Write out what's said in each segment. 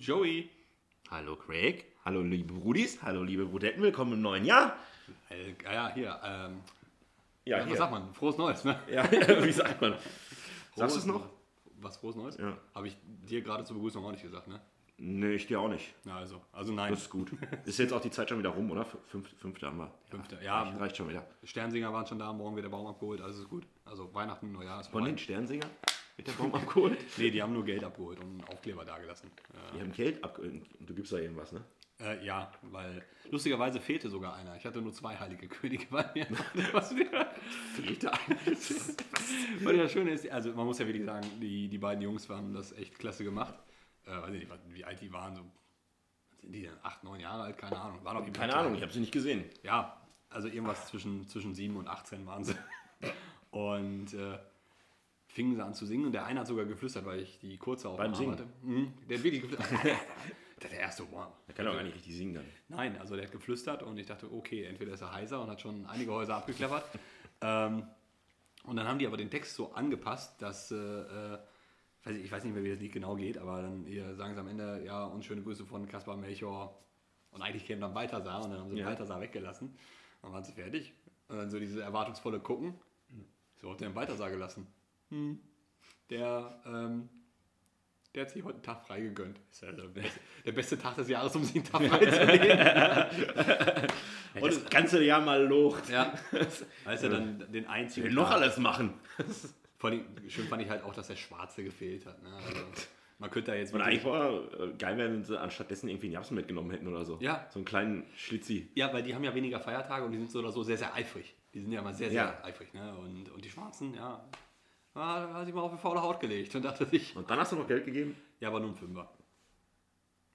Joey. Hallo Craig. Hallo liebe Brudis. Hallo liebe Brudetten. Willkommen im neuen Jahr. Äh, ja, hier. Ähm, Ja, ja, was sagt man? Frohes Neues, ne? Ja, wie sagt man? Sagst du es noch? Was, frohes Neues? Ja. Habe ich dir gerade zur Begrüßung auch nicht gesagt, ne? Nee, ich dir auch nicht. Ja, also, also nein. Das ist gut. Ist jetzt auch die Zeit schon wieder rum, oder? Fünf, fünfte haben wir. Fünfte, ja. Reicht, reicht schon wieder. Sternsinger waren schon da, morgen wird der Baum abgeholt, alles ist gut. Also Weihnachten, Neujahr ist Von den Sternsinger? Wird der Baum abgeholt? Nee, die haben nur Geld abgeholt und einen Aufkleber dagelassen. Die haben Geld abgeholt. Du gibst da irgendwas, ne? Äh, äh, ja, weil lustigerweise fehlte sogar einer. Ich hatte nur zwei heilige Könige bei mir. Was fehlte einer? Weil das Schöne ist, also man muss ja wirklich sagen, die, die beiden Jungs haben das echt klasse gemacht. Äh, weiß ich nicht, wie alt die waren, so sind die denn? Acht, neun Jahre alt, keine Ahnung. War doch irgendwie Keine. Ahnung, ich habe sie nicht gesehen. Ja, also irgendwas zwischen, zwischen 7 und 18 waren sie. Und äh, fingen sie an zu singen und der eine hat sogar geflüstert, weil ich die kurze auf Beim Singen? hatte. Mhm, der hat wirklich geflüstert. der, der erste wow. Der kann doch gar nicht richtig singen dann. Nein, also der hat geflüstert und ich dachte, okay, entweder ist er heiser und hat schon einige Häuser abgeklappert. ähm, und dann haben die aber den Text so angepasst, dass, äh, äh, weiß ich, ich weiß nicht mehr, wie das Lied genau geht, aber dann hier sagen sie am Ende, ja, und schöne Grüße von Kaspar Melchior. Und eigentlich käme dann Balthasar und dann haben sie Ja. Balthasar weggelassen. Dann waren sie fertig. Und dann so dieses erwartungsvolle Gucken. So hat der den Balthasar gelassen. Hm. Der, ähm, der hat sich heute einen Tag frei gegönnt. Ist ja der beste, der beste Tag des Jahres, um sich einen Tag frei zu nehmen. Und das ganze Jahr mal locht. Ja, als er dann den einzigen. Will noch alles machen. Vor allem, schön fand ich halt auch, dass der Schwarze gefehlt hat. Ne? Also, man könnte da jetzt. Und eigentlich war äh, geil, wenn sie anstattdessen irgendwie einen Japsen mitgenommen hätten oder so. Ja. So einen kleinen Schlitzi. ja, weil die haben ja weniger Feiertage und die sind so oder so sehr, sehr eifrig. Die sind ja immer sehr, sehr Ja. eifrig. Ne? Und, und die Schwarzen, ja. Ah, da hat sich mal auf die faule Haut gelegt und dachte sich, Und dann hast du noch Geld gegeben? ja, aber nur ein Fünfer.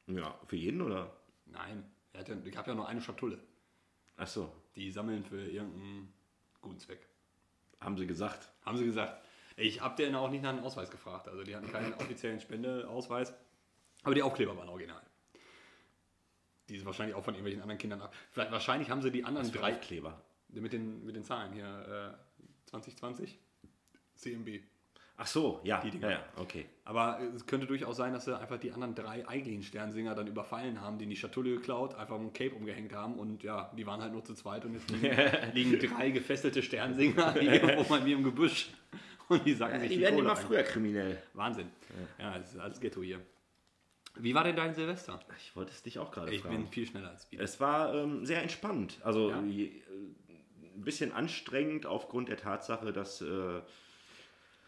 Ja, für jeden oder? Nein, er hat ja, ich habe ja nur eine Schatulle. Ach so, Die sammeln für irgendeinen guten Zweck. haben sie gesagt. Haben sie gesagt. Ich habe denen auch nicht nach einem Ausweis gefragt. Also die hatten keinen offiziellen Spendeausweis. Aber die Aufkleber waren original. Die sind wahrscheinlich auch von irgendwelchen anderen Kindern ab. Vielleicht, wahrscheinlich haben sie die anderen drei Kleber. mit den, mit den Zahlen hier. Äh, 2020 CMB. Ach so, ja. Die Dinger. ja, ja, okay. Aber es könnte durchaus sein, dass sie einfach die anderen drei eigentlichen Sternsinger dann überfallen haben, die die Schatulle geklaut, einfach ein Cape umgehängt haben und ja, die waren halt nur zu zweit und jetzt liegen, liegen drei gefesselte Sternsinger irgendwo bei mir im Gebüsch und die sagen sich Die werden Kohle immer ein. früher kriminell. Wahnsinn. Ja, es ist alles Ghetto hier. Wie war denn dein Silvester? Ich wollte es dich auch gerade Ich fragen. bin viel schneller als wir. Es war ähm, sehr entspannt. Also Ja. äh, ein bisschen anstrengend aufgrund der Tatsache, dass. Äh,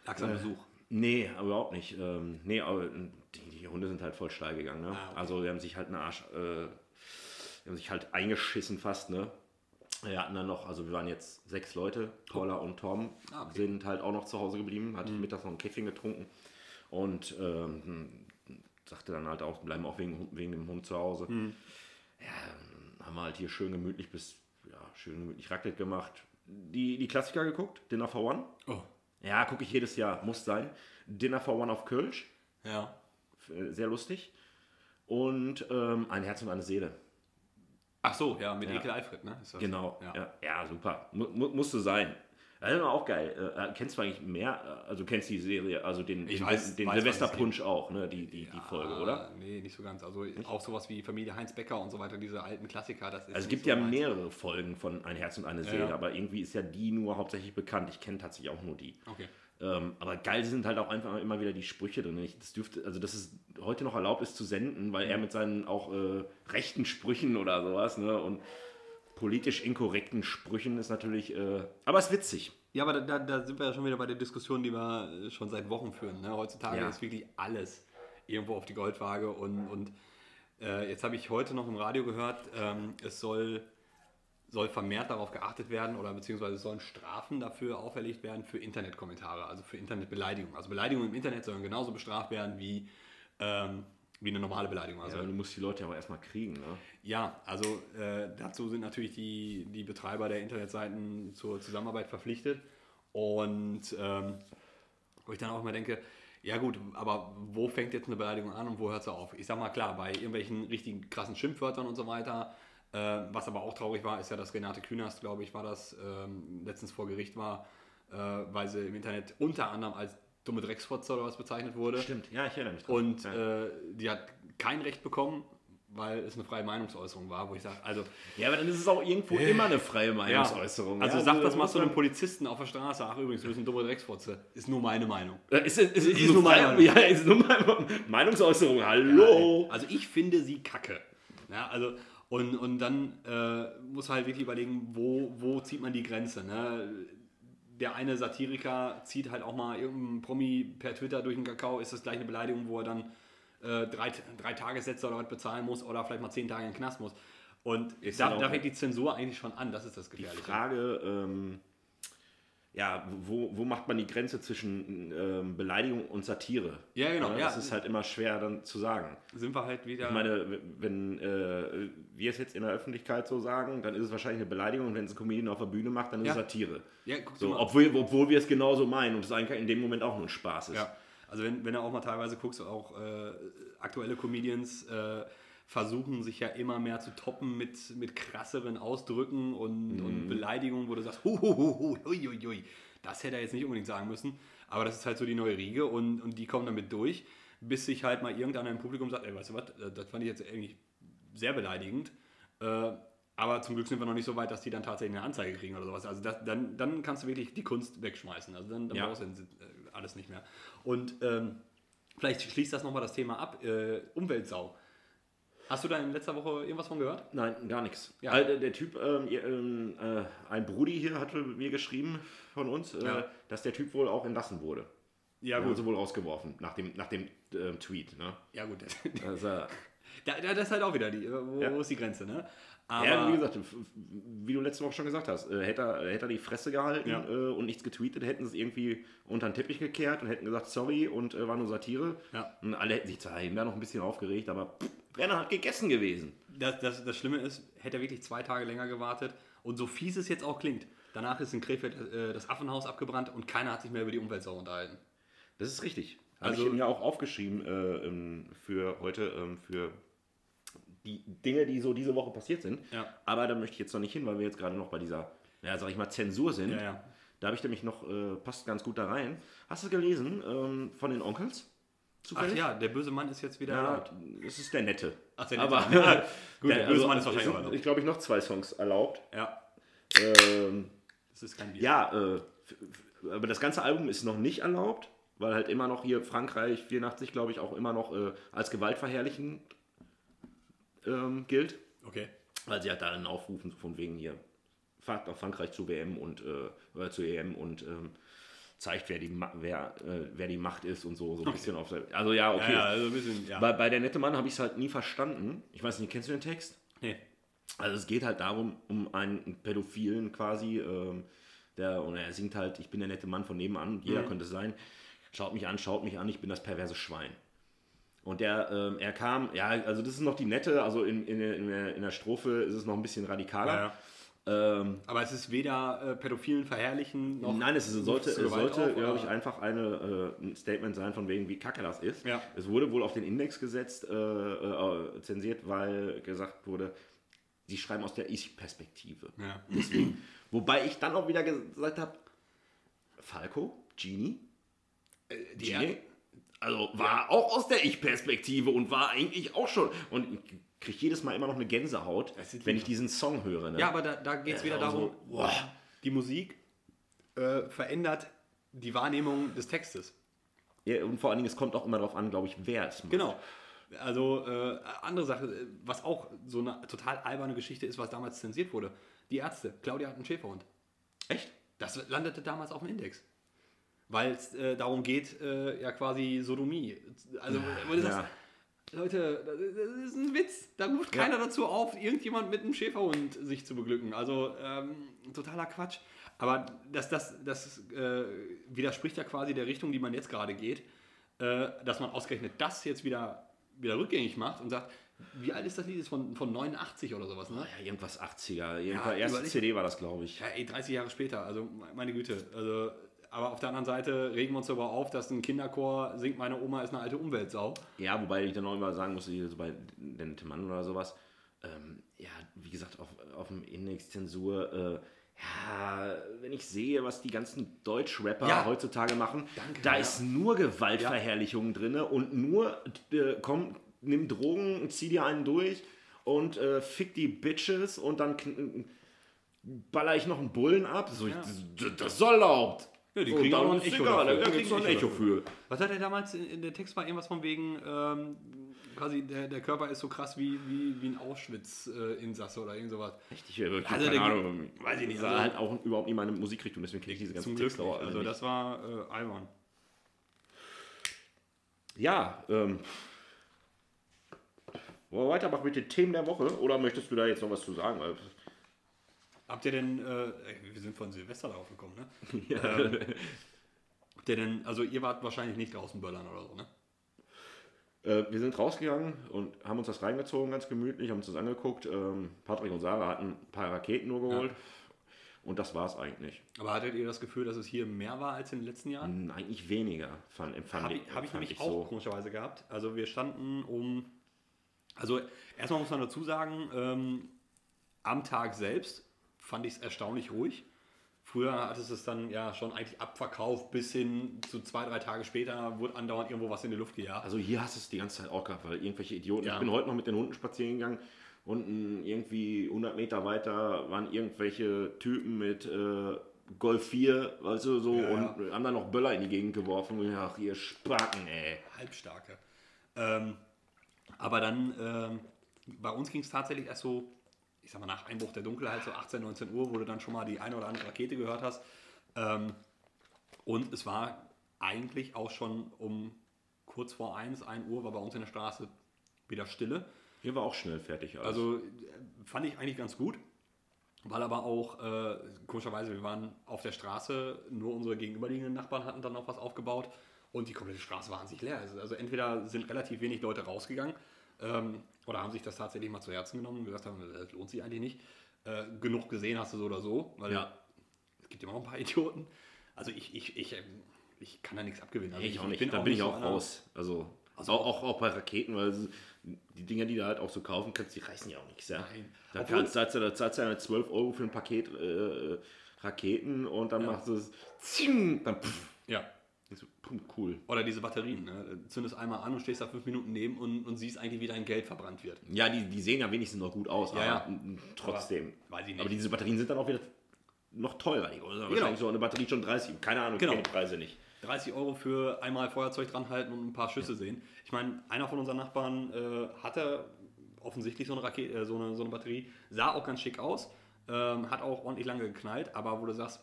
Lag's am Besuch. nee, überhaupt nicht. Ähm, nee, aber die, die Hunde sind halt voll steil gegangen. Ne? Ah, okay. Also, die haben sich halt eine Arsch. Äh, die haben sich halt eingeschissen fast, ne? Wir hatten dann noch, also wir waren jetzt sechs Leute, Paula und Tom Ah, okay. Mhm. sind halt auch noch zu Hause geblieben, hatte mittags noch ein Käffchen getrunken und ähm, sagte dann halt auch, bleiben auch wegen, wegen dem Hund zu Hause. Mhm. Ja, haben wir halt hier schön gemütlich bis, ja, schön gemütlich Raclette gemacht. Die, die Klassiker geguckt, Dinner for One. Oh. Ja, gucke ich jedes Jahr, muss sein. Dinner for One auf Kölsch, Ja. äh, sehr lustig. Und ähm, ein Herz und eine Seele. Ach so, ja, mit Ja. Ekel Alfred, ne? Ist das? Genau, Ja. ja, ja super. Mu musste sein. Das ist auch geil. Äh, kennst du eigentlich mehr? äh, Also kennst die Serie, also den, Ich den, weiß- den weiß, Silvesterpunsch auch, ne? Die, die, die Folge, oder? Nee, nicht so ganz. Also auch sowas wie Familie Heinz Becker und so weiter, diese alten Klassiker. Das ist Also es nicht gibt so ja meins. mehrere Folgen von Ein Herz und eine Seele, ja. aber irgendwie ist ja die nur hauptsächlich bekannt. Ich kenne tatsächlich auch nur die. Okay. Ähm, aber geil sind halt auch einfach immer wieder die Sprüche drin. Ich, das dürfte, also dass es heute noch erlaubt ist zu senden, weil er mit seinen auch äh, rechten Sprüchen oder sowas, ne? Und politisch inkorrekten Sprüchen ist natürlich, äh, aber es ist witzig. Ja, aber da, da, sind wir ja schon wieder bei der Diskussion, die wir schon seit Wochen führen. Ne? Heutzutage Ja. ist wirklich alles irgendwo auf die Goldwaage und, und äh, jetzt habe ich heute noch im Radio gehört, ähm, es soll, soll vermehrt darauf geachtet werden oder beziehungsweise es sollen Strafen dafür auferlegt werden für Internetkommentare, also für Internetbeleidigungen. Also Beleidigungen im Internet sollen genauso bestraft werden wie, ähm, wie eine normale Beleidigung. Also Also du musst die Leute aber erstmal kriegen, ne? ja, also äh, dazu sind natürlich die, die Betreiber der Internetseiten zur Zusammenarbeit verpflichtet. Und ähm, wo ich dann auch immer denke, ja gut, aber wo fängt jetzt eine Beleidigung an und wo hört sie auf? Ich sag mal klar, bei irgendwelchen richtigen krassen Schimpfwörtern und so weiter. Äh, was aber auch traurig war, ist ja, dass Renate Künast, glaube ich, war das, ähm, letztens vor Gericht war, äh, weil sie im Internet unter anderem als dumme Drecksfotze oder was bezeichnet wurde. Stimmt, ja, ich erinnere mich dran. Und ja. äh, die hat kein Recht bekommen, weil es eine freie Meinungsäußerung war, wo ich sage, also Ja, aber dann ist es auch irgendwo immer eine freie Meinungsäußerung. Also ja, sag das mal zu einem Polizisten auf der Straße. Ach übrigens, du bist ein dummer Drecksfotze. Ist nur meine Meinung. Äh, Ist, ist, ist, ist, nur meine meine, ja, ist nur meine Meinungsäußerung. Hallo. Also ich finde sie kacke. Ja, also und, und dann äh, muss halt wirklich überlegen, wo, wo zieht man die Grenze. Ne? Der eine Satiriker zieht halt auch mal irgendeinen Promi per Twitter durch den Kakao, ist das gleich eine Beleidigung, wo er dann äh, drei, drei Tagessätze oder was bezahlen muss oder vielleicht mal zehn Tage in den Knast muss. Und da, da fängt die Zensur eigentlich schon an, das ist das Die Gefährliche. Frage, ähm, ja, wo, wo macht man die Grenze zwischen ähm, Beleidigung und Satire? Ja, genau, ja. Das ist halt immer schwer dann zu sagen. Sind wir halt wieder. Ich meine, wenn äh, wir es jetzt in der Öffentlichkeit so sagen, dann ist es wahrscheinlich eine Beleidigung und wenn es ein Comedian auf der Bühne macht, dann ist Ja. es Satire. ja, guck So, mal. obwohl, obwohl wir es genauso meinen und es eigentlich in dem Moment auch nur ein Spaß ist. Ja, also wenn, wenn du auch mal teilweise guckst, auch äh, aktuelle Comedians äh, versuchen sich ja immer mehr zu toppen mit, mit krasseren Ausdrücken und, und Beleidigungen, wo du sagst, hu, das hätte er jetzt nicht unbedingt sagen müssen, aber das ist halt so die neue Riege und, und die kommen damit durch, bis sich halt mal irgendeiner im Publikum sagt, ey, weißt du was, das fand ich jetzt eigentlich sehr beleidigend, äh, aber zum Glück sind wir noch nicht so weit, dass die dann tatsächlich eine Anzeige kriegen oder sowas. Also das, dann, dann kannst du wirklich die Kunst wegschmeißen. Also dann, dann Ja. brauchst du äh, alles nicht mehr. Und ähm, vielleicht schließt das nochmal das Thema ab. Äh, Umweltsau. Hast du da in letzter Woche irgendwas von gehört? Nein, gar nichts. Ja. Also der, Typ, ähm, ähm, äh, ein Brudi hier hatte mir geschrieben von uns, äh, Ja. dass der Typ wohl auch entlassen wurde. Ja, Also wohl rausgeworfen nach dem, nach dem ähm, Tweet. Ne? Ja, gut. Also, da, da, das ist halt auch wieder die. Wo, Ja. wo ist die Grenze, ne? Aber, ja, wie gesagt, wie du letzte Woche schon gesagt hast, äh, hätte, er, hätte er die Fresse gehalten Ja. äh, und nichts getweetet, hätten sie es irgendwie unter den Teppich gekehrt und hätten gesagt, sorry und äh, war nur Satire. Ja. Und alle hätten sich zwar eben noch ein bisschen aufgeregt, aber pff, dann halt gegessen gewesen. das, das, das Schlimme ist, hätte er wirklich zwei Tage länger gewartet. Und so fies es jetzt auch klingt, danach ist in Krefeld äh, das Affenhaus abgebrannt und keiner hat sich mehr über die Umweltsau unterhalten. Das ist richtig. Habe Also- ich mir auch aufgeschrieben äh, ähm, für heute, ähm, für die Dinge, die so diese Woche passiert sind. Ja. Aber da möchte ich jetzt noch nicht hin, weil wir jetzt gerade noch bei dieser, ja, sag ich mal, Zensur sind. Ja, ja. Da habe ich nämlich noch, äh, passt ganz gut da rein. Hast du gelesen ähm, von den Onkels? Ach Zufällig? ja, der böse Mann ist jetzt wieder erlaubt. es ist der Nette. Ach, der Aber Nette. Gut, der Der- böse also, Mann ist wahrscheinlich auch sind, erlaubt. Ich glaube, ich noch zwei Songs erlaubt. Ja, Ähm, das ist kein Bier. ja, äh, aber das ganze Album ist noch nicht erlaubt, weil halt immer noch hier Frankreich 84, glaube ich, auch immer noch äh, als gewaltverherrlichend ähm, gilt. Okay. Weil sie halt da einen aufrufen von wegen hier, fahrt nach Frankreich zu WM und äh, oder zu EM und ähm, zeigt, wer die, wer, äh, wer die Macht ist und so, so ein bisschen auf der, Also ja, Ja, okay. ja, also ein bisschen, ja. Bei, bei der nette Mann habe ich es halt nie verstanden. Ich weiß nicht, kennst du den Text? nee. Also es geht halt darum, um einen Pädophilen quasi, ähm, der, und er singt halt, ich bin der nette Mann von nebenan, jeder könnte es sein, schaut mich an, schaut mich an, ich bin das perverse Schwein. Und der, ähm, er kam, ja, also das ist noch die nette, also in, in, in, der, in der Strophe ist es noch ein bisschen radikaler. Ja. Ähm, Aber es ist weder äh, Pädophilen verherrlichen noch. Nein, es ist- sollte, es sollte glaube ich, einfach eine, äh, ein Statement sein, von wegen, wie kacke das ist. Ja. Es wurde wohl auf den Index gesetzt, äh, äh, zensiert, weil gesagt wurde, sie schreiben aus der Ich-Perspektive. Ja. Deswegen. Wobei ich dann auch wieder gesagt habe, Falco, Genie, Die Genie, also war auch aus der Ich-Perspektive und war eigentlich auch schon. Und ich kriege jedes Mal immer noch eine Gänsehaut, wenn ich diesen Song höre. Ne? Ja, aber da, da geht es wieder darum, boah. die Musik äh, verändert die Wahrnehmung des Textes. Ja, und vor allen Dingen, es kommt auch immer darauf an, glaube ich, wer es macht. Genau. Also äh, andere Sache, äh, was auch so eine total alberne Geschichte ist, was damals zensiert wurde. Die Ärzte. Claudia hat einen Schäferhund. Echt? Das landete damals auf dem Index. Weil es äh, darum geht, äh, ja quasi Sodomie. Also, wo du ja. sagst, Leute, das ist- ein Witz. Da ruft Ja. keiner dazu auf, irgendjemand mit einem Schäferhund sich zu beglücken. Also, ähm, totaler Quatsch. Aber das, das, das äh, widerspricht ja quasi der Richtung, die man jetzt gerade geht, äh, dass man ausgerechnet das jetzt wieder, wieder rückgängig macht und sagt, wie alt ist das Lied? Ist von, von 89 oder sowas, ne? Ja, irgendwas 80er. Jedenfalls, erste überleg- CD war das, glaube ich. Ja, ey, 30 Jahre später, also meine Güte. Also, aber auf der anderen Seite regen wir uns darüber auf, dass ein Kinderchor singt, meine Oma ist eine alte Umweltsau. Ja, wobei ich dann auch immer sagen musste, so bei der nette Mann oder sowas, ähm, ja, wie gesagt, auf, auf dem Index Zensur, äh, ja, wenn ich sehe, was die ganzen Deutsch-Rapper Ja. heutzutage machen, Danke, da ja. ist nur Gewaltverherrlichung drin und nur äh, kommen nimm Drogen, zieh dir einen durch und äh, fick die Bitches und dann baller ich noch einen Bullen ab. So, Ja. das, das soll erlaubt. Ja, die kriegen auch ein Echo egal, dafür. Da kriegen ein Echo für. Was hat er damals in, in der Text war irgendwas von wegen, ähm, quasi der, der Körper ist so krass wie, wie, wie ein Auschwitz-Insasse oder irgend sowas. Richtig, Also keine der- Ahnung. weiß ich nicht, Das war also- halt auch überhaupt nicht meine Musikrichtung, deswegen kenne ich diese ganzen Texte auch Also nicht. das war äh, albern. Ja, ähm. Wollen wir weitermachen mit den Themen der Woche oder möchtest du da jetzt noch was zu sagen? Habt ihr denn, äh, wir sind von Silvester darauf gekommen, ne? ähm, habt ihr denn, also ihr wart wahrscheinlich nicht draußen böllern oder so, ne? Äh, wir sind rausgegangen und haben uns das reingezogen, ganz gemütlich, haben uns das angeguckt. Ähm, Patrick und Sarah hatten ein paar Raketen nur geholt. Und das war es eigentlich. Aber hattet ihr das Gefühl, dass es hier mehr war als in den letzten Jahren? Eigentlich weniger, fand, empfand Habe ich, ich, hab ich nämlich ich auch so. komischerweise gehabt. Also wir standen um, also erstmal muss man dazu sagen, ähm, am Tag selbst fand ich es erstaunlich ruhig. Früher hat es es dann ja schon eigentlich abverkauft, bis hin zu zwei, drei Tage später wurde andauernd irgendwo was in die Luft gejagt. Also hier hast du es die ganze Zeit auch gehabt, weil irgendwelche Idioten. Ja. Ich bin heute noch mit den Hunden spazieren gegangen. Unten irgendwie 100 Meter weiter waren irgendwelche Typen mit äh, Golf 4, weißt du, so, Ja, ja. und haben dann noch Böller in die Gegend geworfen. Und dachte, ihr Spacken, ey. Halbstarke. Ähm, aber dann, ähm, bei uns ging es tatsächlich erst so, ich sag mal, nach Einbruch der Dunkelheit, so 18, 19 Uhr, wo du dann schon mal die eine oder andere Rakete gehört hast. Ähm, und es war eigentlich auch schon um kurz vor 1, 1 Uhr, war bei uns in der Straße wieder Stille. Hier war auch schnell fertig. alles. Also äh, fand ich eigentlich ganz gut, weil aber auch, äh, komischerweise, wir waren auf der Straße, nur unsere gegenüberliegenden Nachbarn hatten dann noch was aufgebaut und die komplette Straße war an sich leer. Also, also entweder sind relativ wenig Leute rausgegangen ähm, oder haben sich das tatsächlich mal zu Herzen genommen und gesagt haben, das lohnt sich eigentlich nicht. Äh, genug gesehen hast du so oder so, weil Ja. es gibt immer noch ein paar Idioten. Also ich, ich, ich, ähm, ich kann da nichts abgewinnen. Also ich auch nicht. bin da bin ich so auch einer- raus. Also, Also auch, auch, auch bei Raketen, weil die Dinger, die du halt auch so kaufen kannst, die reißen ja auch nichts. Ja? Nein. Da Obwohl- kannst, zahlst du da zahlst du ja 12 Euro für ein Paket äh, Raketen und dann machst du es. Zing, dann pff, Ja, Ich so, cool. Oder diese Batterien. Ne? Zündest einmal an und stehst da fünf Minuten neben und, und siehst eigentlich, wie dein Geld verbrannt wird. Ja, die, die sehen ja wenigstens noch gut aus, Ja, aber ja. trotzdem. Aber weiß ich nicht. Aber diese Batterien sind dann auch wieder noch teurer. Die kosten wahrscheinlich Genau. so eine Batterie schon 30. Keine Ahnung, ich Genau. kenne die Preise nicht. 30 Euro für einmal Feuerzeug dranhalten und ein paar Schüsse sehen. Ich meine, einer von unseren Nachbarn äh, hatte offensichtlich so eine, Rakete, äh, so, eine, so eine Batterie, sah auch ganz schick aus, ähm, hat auch ordentlich lange geknallt, aber wo du sagst,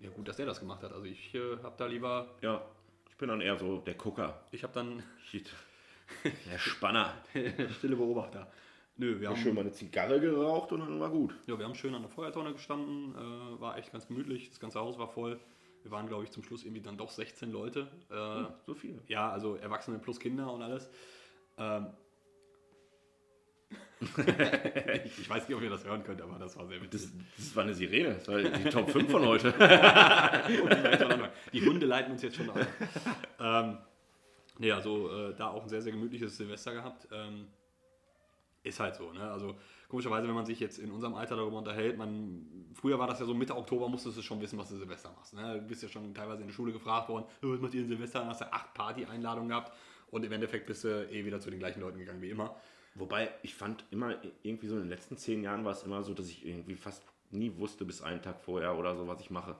ja gut, dass der das gemacht hat. Also ich äh, habe da lieber, Ja, ich bin dann eher so der Gucker. ich habe dann Shit. Der Spanner. stille Beobachter. Nö, wir Hab haben, schön mal eine Zigarre geraucht und dann war gut. ja, wir haben schön an der Feuertonne gestanden, äh, war echt ganz gemütlich, das ganze Haus war voll. Wir waren, glaube ich, zum Schluss irgendwie dann doch 16 Leute. Äh, So viel. Ja, also Erwachsene plus Kinder und alles. Ähm, ich weiß nicht, ob ihr das hören könnt, aber das war sehr witzig. Das, das war eine Sirene. Das war die Top 5 von heute. Die Hunde leiten uns jetzt schon auf. ähm, nee, also äh, da auch ein sehr, sehr gemütliches Silvester gehabt. Ähm, ist halt so, ne? Also komischerweise, wenn man sich jetzt in unserem Alter darüber unterhält, man, früher war das ja so Mitte Oktober, musstest du schon wissen, was du Silvester machst. Ne? Du bist ja schon teilweise in der Schule gefragt worden, "Oh, was macht ihr in Silvester? Dann hast du acht Party-Einladungen gehabt und im Endeffekt bist du eh wieder zu den gleichen Leuten gegangen wie immer. Wobei, ich fand immer, irgendwie so in den letzten zehn Jahren war es immer so, dass ich irgendwie fast nie wusste bis einen Tag vorher oder so, was ich mache.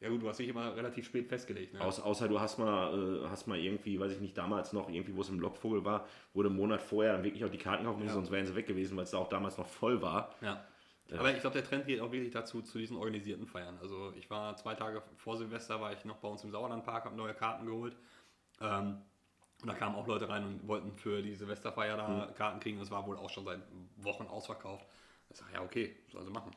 Ja gut, du hast dich immer relativ spät festgelegt. Ne? Außer, außer du hast mal, äh, hast mal irgendwie, weiß ich nicht, damals noch, irgendwie, wo es im Lockvogel war, wurde einen Monat vorher dann wirklich auch die Karten kaufen müssen, Ja. sonst wären sie weg gewesen, weil es da auch damals noch voll war. Ja. Aber ich glaube, der Trend geht auch wirklich dazu, zu diesen organisierten Feiern. Also ich war zwei Tage vor Silvester, war ich noch bei uns im Sauerlandpark, habe neue Karten geholt. Ähm, und da kamen auch Leute rein und wollten für die Silvesterfeier da Karten kriegen. Das war wohl auch schon seit Wochen ausverkauft. Ich sage, ja, okay, sollen sie machen.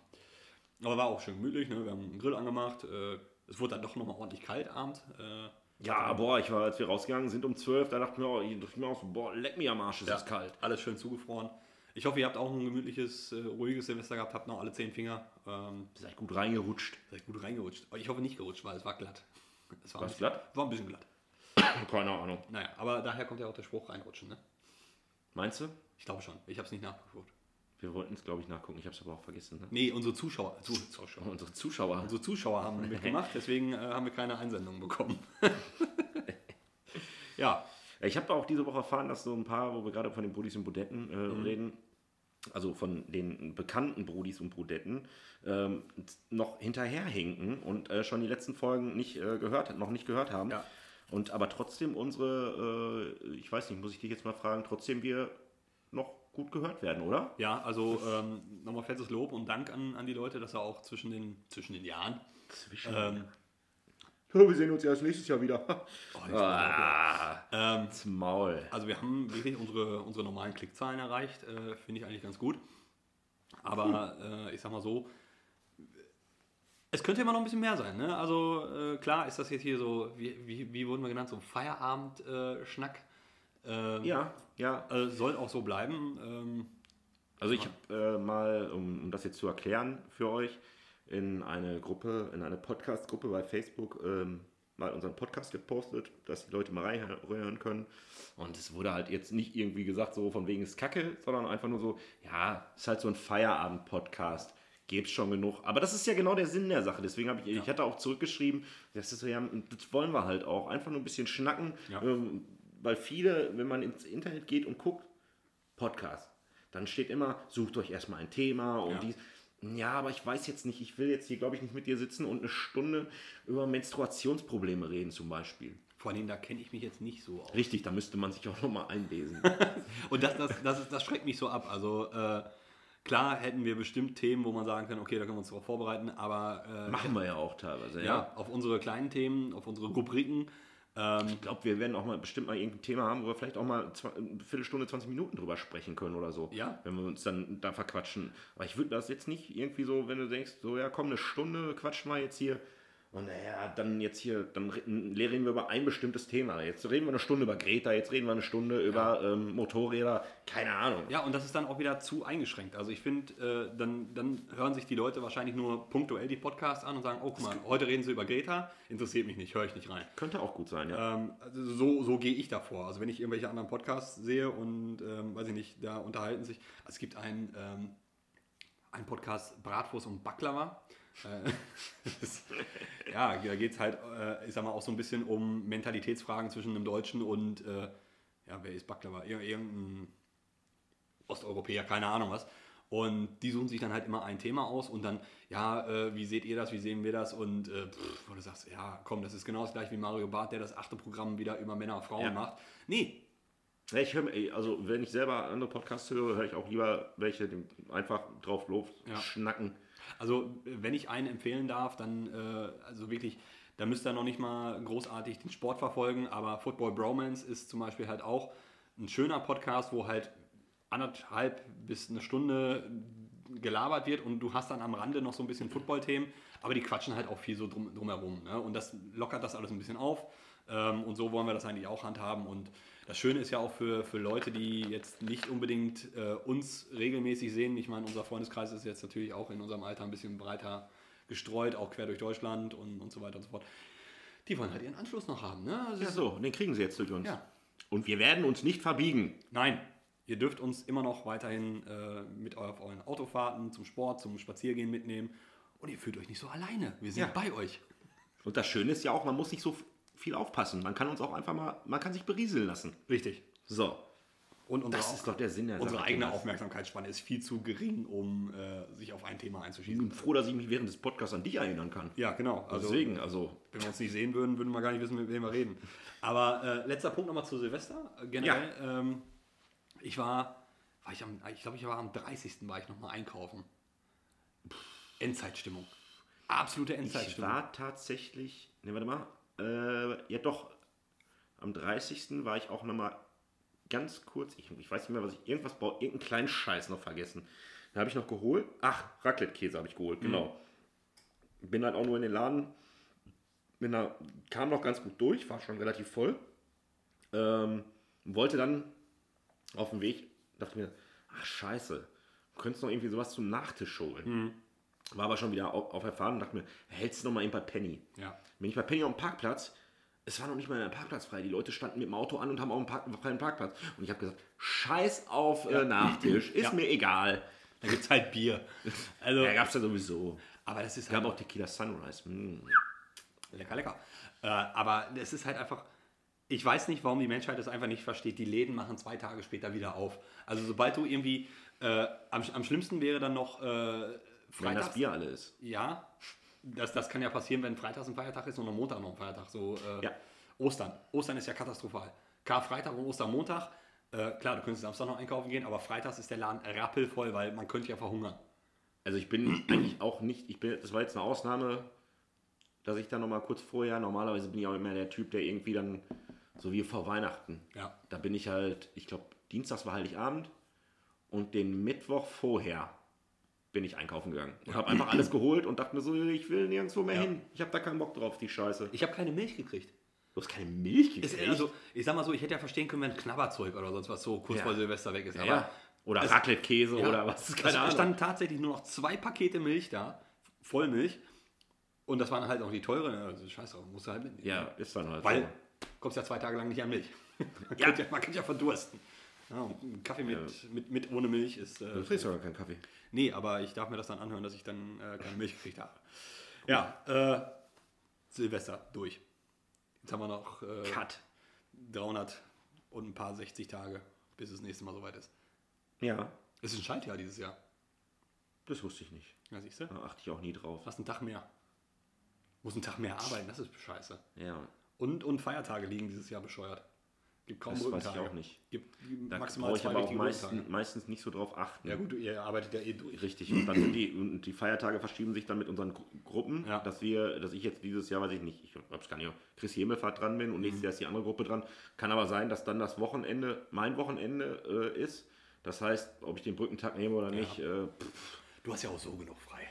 Aber war auch schön gemütlich. Ne? Wir haben einen Grill angemacht. Äh, es wurde dann doch nochmal ordentlich kalt abends. Äh, Ja, boah, ich war, als wir rausgegangen sind um 12, da dachte ich mir, auch, ich dachte mir auch so, boah, leck mir am Arsch, ist Ja, das kalt. Alles schön zugefroren. Ich hoffe, ihr habt auch ein gemütliches, äh, ruhiges Silvester gehabt, habt noch alle zehn Finger. Ähm, Seid gut reingerutscht. Seid gut reingerutscht. Ich hoffe nicht gerutscht, weil es war glatt. Es war, War es glatt? War ein bisschen glatt. Keine Ahnung. Naja, aber daher kommt ja auch der Spruch reinrutschen, ne? Meinst du? Ich glaube schon. Ich habe es nicht nachgeguckt. Wir wollten es, glaube ich, nachgucken. Ich habe es aber auch vergessen. Ne? Nee, unsere Zuschauer, Zu, Zuschauer. Unsere Zuschauer. Unsere Zuschauer haben mitgemacht, deswegen äh, haben wir keine Einsendungen bekommen. ja, Ich habe auch diese Woche erfahren, dass so ein paar, wo wir gerade von den Brudis und Budetten äh, Mhm. reden, also von den bekannten Brudis und Brudetten, ähm, noch hinterherhinken und äh, schon die letzten Folgen nicht äh, gehört, noch nicht gehört haben. Ja. Und aber trotzdem unsere, äh, ich weiß nicht, muss ich dich jetzt mal fragen, trotzdem wir noch gut gehört werden, oder? Ja, also ähm, nochmal fettes Lob und Dank an, an die Leute, dass er auch zwischen den, zwischen den Jahren. Zwischen. Ähm, wir sehen uns ja erst nächstes Jahr wieder. oh, jetzt ah, ähm, Maul. also wir haben wirklich unsere, unsere normalen Klickzahlen erreicht, äh, finde ich eigentlich ganz gut. Aber äh, ich sag mal so, es könnte immer noch ein bisschen mehr sein. Ne? Also äh, klar ist das jetzt hier so, wie, wie, wie wurden wir genannt, so ein Feierabend-Schnack. Ähm, Ja, ja. äh, soll auch so bleiben. Ähm, Also ich habe äh, mal, um, um das jetzt zu erklären für euch, in eine Gruppe, in eine Podcast-Gruppe bei Facebook ähm, mal unseren Podcast gepostet, dass die Leute mal reinhören können. Und es wurde halt jetzt nicht irgendwie gesagt, so von wegen ist Kacke, sondern einfach nur so, ja, ist halt so ein Feierabend-Podcast. Gäbe es schon genug. Aber das ist ja genau der Sinn der Sache. Deswegen habe ich, ich hatte auch zurückgeschrieben, das ist ja, das wollen wir halt auch. Einfach nur ein bisschen schnacken. Ja. Ähm, weil viele, wenn man ins Internet geht und guckt, Podcast. Dann steht immer, sucht euch erstmal ein Thema und Ja. dies. Ja, aber ich weiß jetzt nicht, ich will jetzt hier, glaube ich, nicht mit dir sitzen und eine Stunde über Menstruationsprobleme reden zum Beispiel. vor allem, da kenne ich mich jetzt nicht so aus. Richtig, da müsste man sich auch nochmal einlesen. Und das, das, das, ist, das schreckt mich so ab. Also äh, klar hätten wir bestimmt Themen, wo man sagen kann, okay, da können wir uns darauf vorbereiten, aber äh, Machen wir ja auch teilweise, ja. ja, auf unsere kleinen Themen, auf unsere Rubriken. Ähm, Ich glaube, wir werden auch mal bestimmt mal irgendein Thema haben, wo wir vielleicht auch mal eine Viertelstunde, 20 Minuten drüber sprechen können oder so. Ja. Wenn wir uns dann da verquatschen. Aber ich würde das jetzt nicht irgendwie so, wenn du denkst, so ja komm, eine Stunde quatschen wir jetzt hier. Und naja, dann jetzt hier, dann re- reden wir über ein bestimmtes Thema. Jetzt reden wir eine Stunde über Greta, jetzt reden wir eine Stunde über ähm, Motorräder, keine Ahnung. ja, und das ist dann auch wieder zu eingeschränkt. Also ich finde, äh, dann, dann hören sich die Leute wahrscheinlich nur punktuell die Podcasts an und sagen, oh guck mal, heute reden sie über Greta, interessiert mich nicht, höre ich nicht rein. Könnte auch gut sein, ja. Ähm, also so, so gehe ich davor. Also wenn ich irgendwelche anderen Podcasts sehe und ähm, weiß ich nicht, da unterhalten sich. Also es gibt einen, ähm, einen Podcast Bratwurst und Baklava. Äh, ja, da geht es halt, äh, ich sag mal, auch so ein bisschen um Mentalitätsfragen zwischen einem Deutschen und, äh, ja, wer ist Baklava? Ir irgendein Osteuropäer, keine Ahnung was. Und die suchen sich dann halt immer ein Thema aus und dann, ja, äh, wie seht ihr das, wie sehen wir das? Und äh, pff, wo du sagst, ja, komm, das ist genau das gleiche wie Mario Barth, der das achte Programm wieder über Männer und Frauen Ja. macht. Nee, ich ey, also wenn ich selber andere Podcasts höre, höre ich auch lieber welche, die einfach drauf los Ja. schnacken. Also wenn ich einen empfehlen darf, dann, äh, also wirklich, da müsst ihr noch nicht mal großartig den Sport verfolgen, aber Football Bromance ist zum Beispiel halt auch ein schöner Podcast, wo halt anderthalb bis eine Stunde gelabert wird und du hast dann am Rande noch so ein bisschen Football-Themen, aber die quatschen halt auch viel so drum, drumherum. Ne? Und das lockert das alles ein bisschen auf. Ähm, und so wollen wir das eigentlich auch handhaben. Und das Schöne ist ja auch für, für Leute, die jetzt nicht unbedingt äh, uns regelmäßig sehen. Ich meine, unser Freundeskreis ist jetzt natürlich auch in unserem Alter ein bisschen breiter gestreut, auch quer durch Deutschland und, und so weiter und so fort. Die wollen halt ihren Anschluss noch haben. Ne? Also Ja, so, den kriegen sie jetzt durch uns. Ja. Und wir werden uns nicht verbiegen. Nein, ihr dürft uns immer noch weiterhin äh, mit auf euren Autofahrten, zum Sport, zum Spaziergehen mitnehmen. Und ihr fühlt euch nicht so alleine. Wir sind Ja. bei euch. Und das Schöne ist ja auch, man muss nicht so viel aufpassen. Man kann uns auch einfach mal, man kann sich berieseln lassen. Richtig. So, Und unsere, das ist doch der Sinn der unsere Sache. eigene. Aufmerksamkeitsspanne ist viel zu gering, um äh, sich auf ein Thema Ich einzuschießen. bin froh, dass ich mich während des Podcasts an dich erinnern kann. Ja, genau. Also, Deswegen, also, wenn wir uns nicht sehen würden, würden wir gar nicht wissen, mit wem wir reden. Aber äh, letzter Punkt nochmal zu Silvester. Äh, Generell, ähm, ich war, war ich, am, ich glaube, ich war am 30. war ich nochmal einkaufen. Endzeitstimmung. Absolute ich Endzeitstimmung. war tatsächlich, ne, warte mal, äh, ja doch, am 30. war ich auch nochmal ganz kurz, ich, ich weiß nicht mehr, was ich, irgendwas, brauch- irgendeinen kleinen Scheiß noch vergessen. Da habe ich noch geholt, ach, Raclette-Käse habe ich geholt, genau. Bin halt auch nur in den Laden, bin da, kam noch ganz gut durch, war schon relativ voll. Ähm, wollte dann auf dem Weg, dachte mir, ach scheiße, du könntest noch irgendwie sowas zum Nachtisch holen. War aber schon wieder auf, auf erfahren und dachte mir, hältst du noch mal eben bei Penny. Ja. Bin ich bei Penny auf dem Parkplatz, es war noch nicht mal der Parkplatz frei. Die Leute standen mit dem Auto an und haben auch einen Park, freien Parkplatz. Und ich habe gesagt, scheiß auf äh, Nachtisch, ist Ja. mir egal. Da gibt es halt Bier. Also, Ja, gab es ja sowieso. aber das ist Gab halt auch Tequila Sunrise. Mm. lecker, lecker. Äh, aber es ist halt einfach, ich weiß nicht, warum die Menschheit das einfach nicht versteht. Die Läden machen zwei Tage später wieder auf. Also sobald du irgendwie, äh, am, am schlimmsten wäre dann noch äh, Wenn Freitags. das Bier alle ist. Ja, das, das kann ja passieren, wenn Freitags ein Feiertag ist und am Montag noch ein Feiertag. So äh, Ja. Ostern. Ostern ist ja katastrophal. Karfreitag und Ostermontag. Äh, klar, du könntest Samstag noch einkaufen gehen, aber Freitags ist der Laden rappelvoll, weil man könnte ja verhungern. Also ich bin eigentlich auch nicht, ich bin, das war jetzt eine Ausnahme, dass ich dann nochmal kurz vorher, normalerweise bin ich auch immer der Typ, der irgendwie dann, so wie vor Weihnachten, Ja. da bin ich halt, ich glaube, Dienstags war Heiligabend und den Mittwoch vorher bin ich einkaufen gegangen und habe einfach alles geholt und dachte mir so, ich will nirgendwo mehr Ja. hin. Ich habe da keinen Bock drauf, die Scheiße. Ich habe keine Milch gekriegt. Du hast keine Milch gekriegt? also, ich sag mal so, ich hätte ja verstehen können, wenn Knabberzeug oder sonst was so kurz Ja. vor Silvester weg ist. ja, Aber. Oder Raclette-Käse oder was, es standen tatsächlich nur noch zwei Pakete Milch da, Vollmilch. Und das waren halt auch die teuren. Also scheiß drauf, musst du halt mitnehmen. Ja, ist dann halt Weil so. du kommst ja zwei Tage lang nicht an Milch. Man, Ja. man könnte ja verdursten. Ja, ein Kaffee mit, mit, mit ohne Milch ist. Äh, Du trinkst doch gar keinen Kaffee. nee, aber ich darf mir das dann anhören, dass ich dann äh, keine Milch gekriegt habe. Ja, äh, Silvester durch. Jetzt haben wir noch äh, Cut. 300 und ein paar 60 Tage, bis es nächste Mal soweit ist. Ja, Es ist ein Schaltjahr dieses Jahr. das wusste ich nicht. Ja, siehst du? Da achte ich auch nie drauf. Fast einen Tag mehr. Muss einen Tag mehr arbeiten, das ist scheiße. Ja, Und, und Feiertage liegen dieses Jahr bescheuert. Gibt kaum Das weiß ich auch nicht. Gibt da maximal ich zwei aber auch meistens, meistens nicht so drauf achten. Ja gut, ihr arbeitet ja eh durch. Richtig. Und dann sind die, und die Feiertage verschieben sich dann mit unseren Gru- Gruppen, Ja. dass wir, dass ich jetzt dieses Jahr, weiß ich nicht, ich glaube es gar nicht, Chris Himmelfahrt dran bin und Mhm. nächstes Jahr ist die andere Gruppe dran. Kann aber sein, dass dann das Wochenende mein Wochenende äh, ist. Das heißt, ob ich den Brückentag nehme oder nicht, äh, pff, Du hast ja auch so genug frei.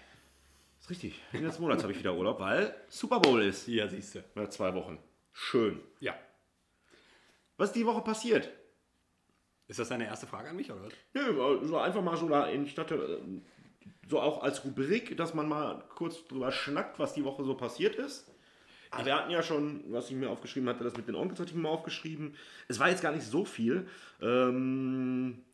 ist richtig. Ende des Monats habe ich wieder Urlaub, weil Super Bowl ist. Ja, siehst du. Ja, zwei Wochen. Schön. Ja. Was ist die Woche passiert? Ist das deine erste Frage an mich, oder? was? Ja, so einfach mal so da in Stadt, äh, so auch als Rubrik, dass man mal kurz drüber schnackt, was die Woche so passiert ist. Also wir hatten ja schon, was ich mir aufgeschrieben hatte, das mit den Onkels hatte ich mir mal aufgeschrieben. Es war jetzt gar nicht so viel. Ähm,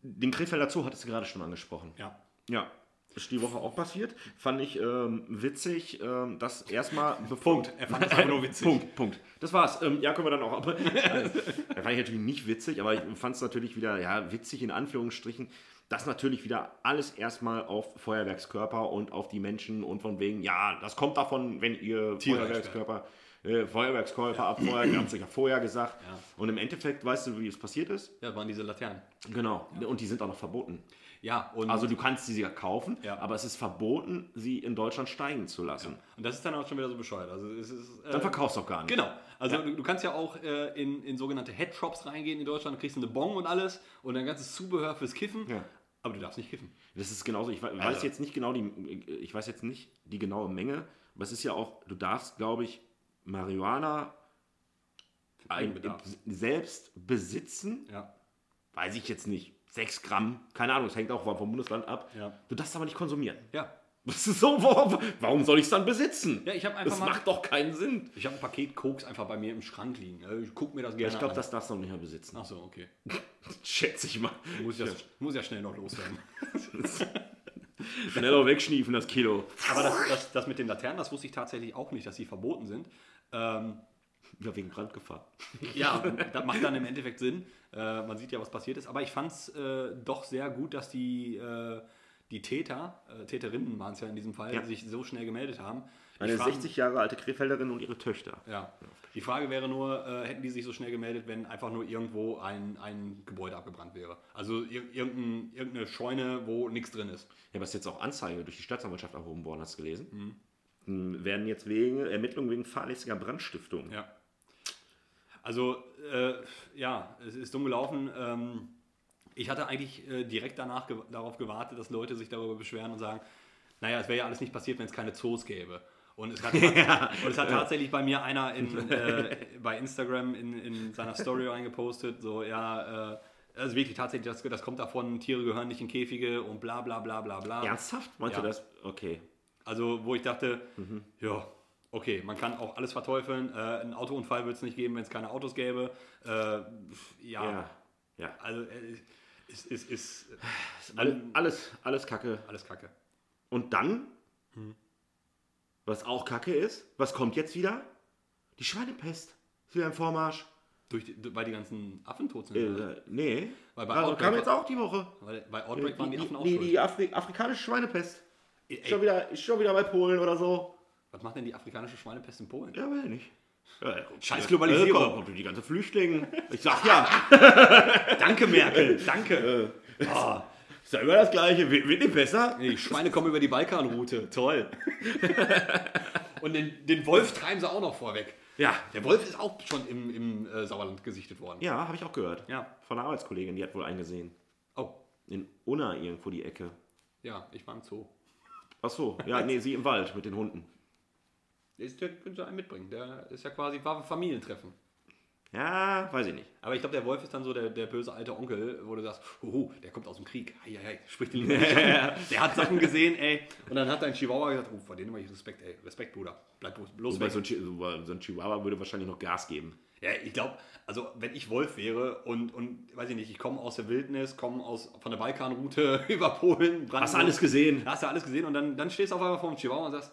den Krefelder Zoo hattest du gerade schon angesprochen. Ja. Ja, ist die Woche auch passiert. Fand ich ähm, witzig, ähm, dass erstmal... Punkt. Er fand es einfach nur witzig. Punkt, Punkt. Das war's. Ähm, ja, können wir dann auch. Aber, äh, fand ich natürlich nicht witzig, aber ich fand es natürlich wieder, ja, witzig in Anführungsstrichen, dass natürlich wieder alles erstmal auf Feuerwerkskörper und auf die Menschen und von wegen, ja, das kommt davon, wenn ihr Feuerwerkskörper, äh, Feuerwerkskörper abfeuert, ihr habt es ja vorher gesagt. Ja. Und im Endeffekt, weißt du, wie es passiert ist? Ja, das waren diese Laternen. Genau. Und die sind auch noch verboten. Ja, und, Also du kannst sie ja kaufen, Ja. aber es ist verboten, sie in Deutschland steigen zu lassen. und das ist dann auch schon wieder so bescheuert. Also es ist, äh, Dann verkaufst du auch gar nicht. Genau. Also du, du kannst ja auch äh, in, in sogenannte Headshops reingehen in Deutschland, kriegst eine Bon und alles und ein ganzes Zubehör fürs Kiffen. Ja. Aber du darfst nicht kiffen. Das ist genauso, ich we- weiß Also- jetzt nicht genau die, ich weiß jetzt nicht die genaue Menge, aber es ist ja auch, du darfst, glaube ich, Marihuana ein, selbst besitzen, Ja. weiß ich jetzt nicht, 6 Gramm, keine Ahnung, es hängt auch vom Bundesland ab. Ja. Du darfst aber nicht konsumieren. Ja. Das ist so, warum, warum soll ich es dann besitzen? Ja, ich habe einfach das mal. macht doch keinen Sinn. Ich habe ein Paket Koks einfach bei mir im Schrank liegen. Ich gucke mir das gerne Ich glaube, an. das darfst du noch nicht mehr besitzen. Ach so, okay. Schätze ich mal. Muss ich, das, muss ja schnell noch loswerden. Schneller wegschniefen, das Kilo. Aber das, das, das mit den Laternen, das wusste ich tatsächlich auch nicht, dass die verboten sind. Ähm, Ja, wegen Brandgefahr. ja, das macht dann im Endeffekt Sinn. Äh, man sieht ja, was passiert ist. Aber ich fand es äh, doch sehr gut, dass die, äh, die Täter, äh, Täterinnen waren es ja in diesem Fall, Ja. sich so schnell gemeldet haben. Eine Die Fragen- 60 Jahre alte Krefelderin und ihre Töchter. Ja. Die Frage wäre nur, äh, hätten die sich so schnell gemeldet, wenn einfach nur irgendwo ein, ein Gebäude abgebrannt wäre? Also ir irgendein, irgendeine Scheune, wo nichts drin ist. Ja, was jetzt auch Anzeige durch die Staatsanwaltschaft erhoben worden, hast du gelesen? Mhm. Werden jetzt wegen Ermittlungen wegen fahrlässiger Brandstiftung. Ja. Also, äh, ja, es ist dumm gelaufen. Ähm, ich hatte eigentlich äh, direkt danach ge darauf gewartet, dass Leute sich darüber beschweren und sagen, naja, es wäre ja alles nicht passiert, wenn es keine Zoos gäbe. Und es hat, und es hat tatsächlich bei mir einer in, äh, bei Instagram in, in seiner Story reingepostet, so, ja, äh, also wirklich tatsächlich, das, das kommt davon, Tiere gehören nicht in Käfige und bla bla bla bla bla. Ernsthaft? Meinst Ja. du das? Okay. Also, wo ich dachte, Mhm. ja, okay, man kann auch alles verteufeln. Äh, einen Autounfall würde es nicht geben, wenn es keine Autos gäbe. Äh, ja, Ja. Ja. also äh, ist, ist, ist All, alles, alles Kacke. alles Kacke. Und dann, was auch Kacke ist, was kommt jetzt wieder? Die Schweinepest. Ist wieder ein Vormarsch. Durch die, weil die ganzen Affen tot sind. Äh, nee. Weil bei also Outbreak- kam jetzt auch die Woche. Weil bei Outbreak waren die Affen auch die, schuld. die Afri afrikanische Schweinepest. Ey, Ist schon, wieder, ist schon wieder bei Polen oder so. Was macht denn die afrikanische Schweinepest in Polen? Ja, will nicht. Ja, ja, Scheiß ja, Globalisierung. kommt- kommt Die ganze Flüchtlinge. Ich sag ja, Danke, Merkel, danke. oh, ist ja immer das Gleiche. Wird, wird nicht besser? Die Schweine kommen über die Balkanroute, toll. Und den, den Wolf treiben sie auch noch vorweg. Ja. Der Wolf ist auch schon im, im äh, Sauerland gesichtet worden. Ja, habe ich auch gehört. Ja. Von einer Arbeitskollegin, die hat wohl eingesehen. Oh, In Unna irgendwo die Ecke. ja, ich war im Zoo. Ach so, ja, nee, sie im Wald mit den Hunden. Ist, der könnte einen mitbringen. Der ist ja quasi, war Familientreffen. Ja, weiß ich nicht. Aber ich glaube, der Wolf ist dann so der, der böse alte Onkel, wo du sagst, huhu, der kommt aus dem Krieg. Eieiei, sprich den lieber nicht an. Der hat Sachen gesehen, ey. Und dann hat dein Chihuahua gesagt, oh, vor denen immer ich Respekt, ey. Respekt, Bruder. Bleib bloß- Wobei weg. so ein, so ein Chihuahua würde wahrscheinlich noch Gas geben. Ja, ich glaube, also wenn ich Wolf wäre und, und weiß ich nicht, ich komme aus der Wildnis, komme aus von der Balkanroute über Polen, Hast du alles gesehen? Hast du alles gesehen und dann, dann stehst du auf einmal vor dem Chihuahua und sagst,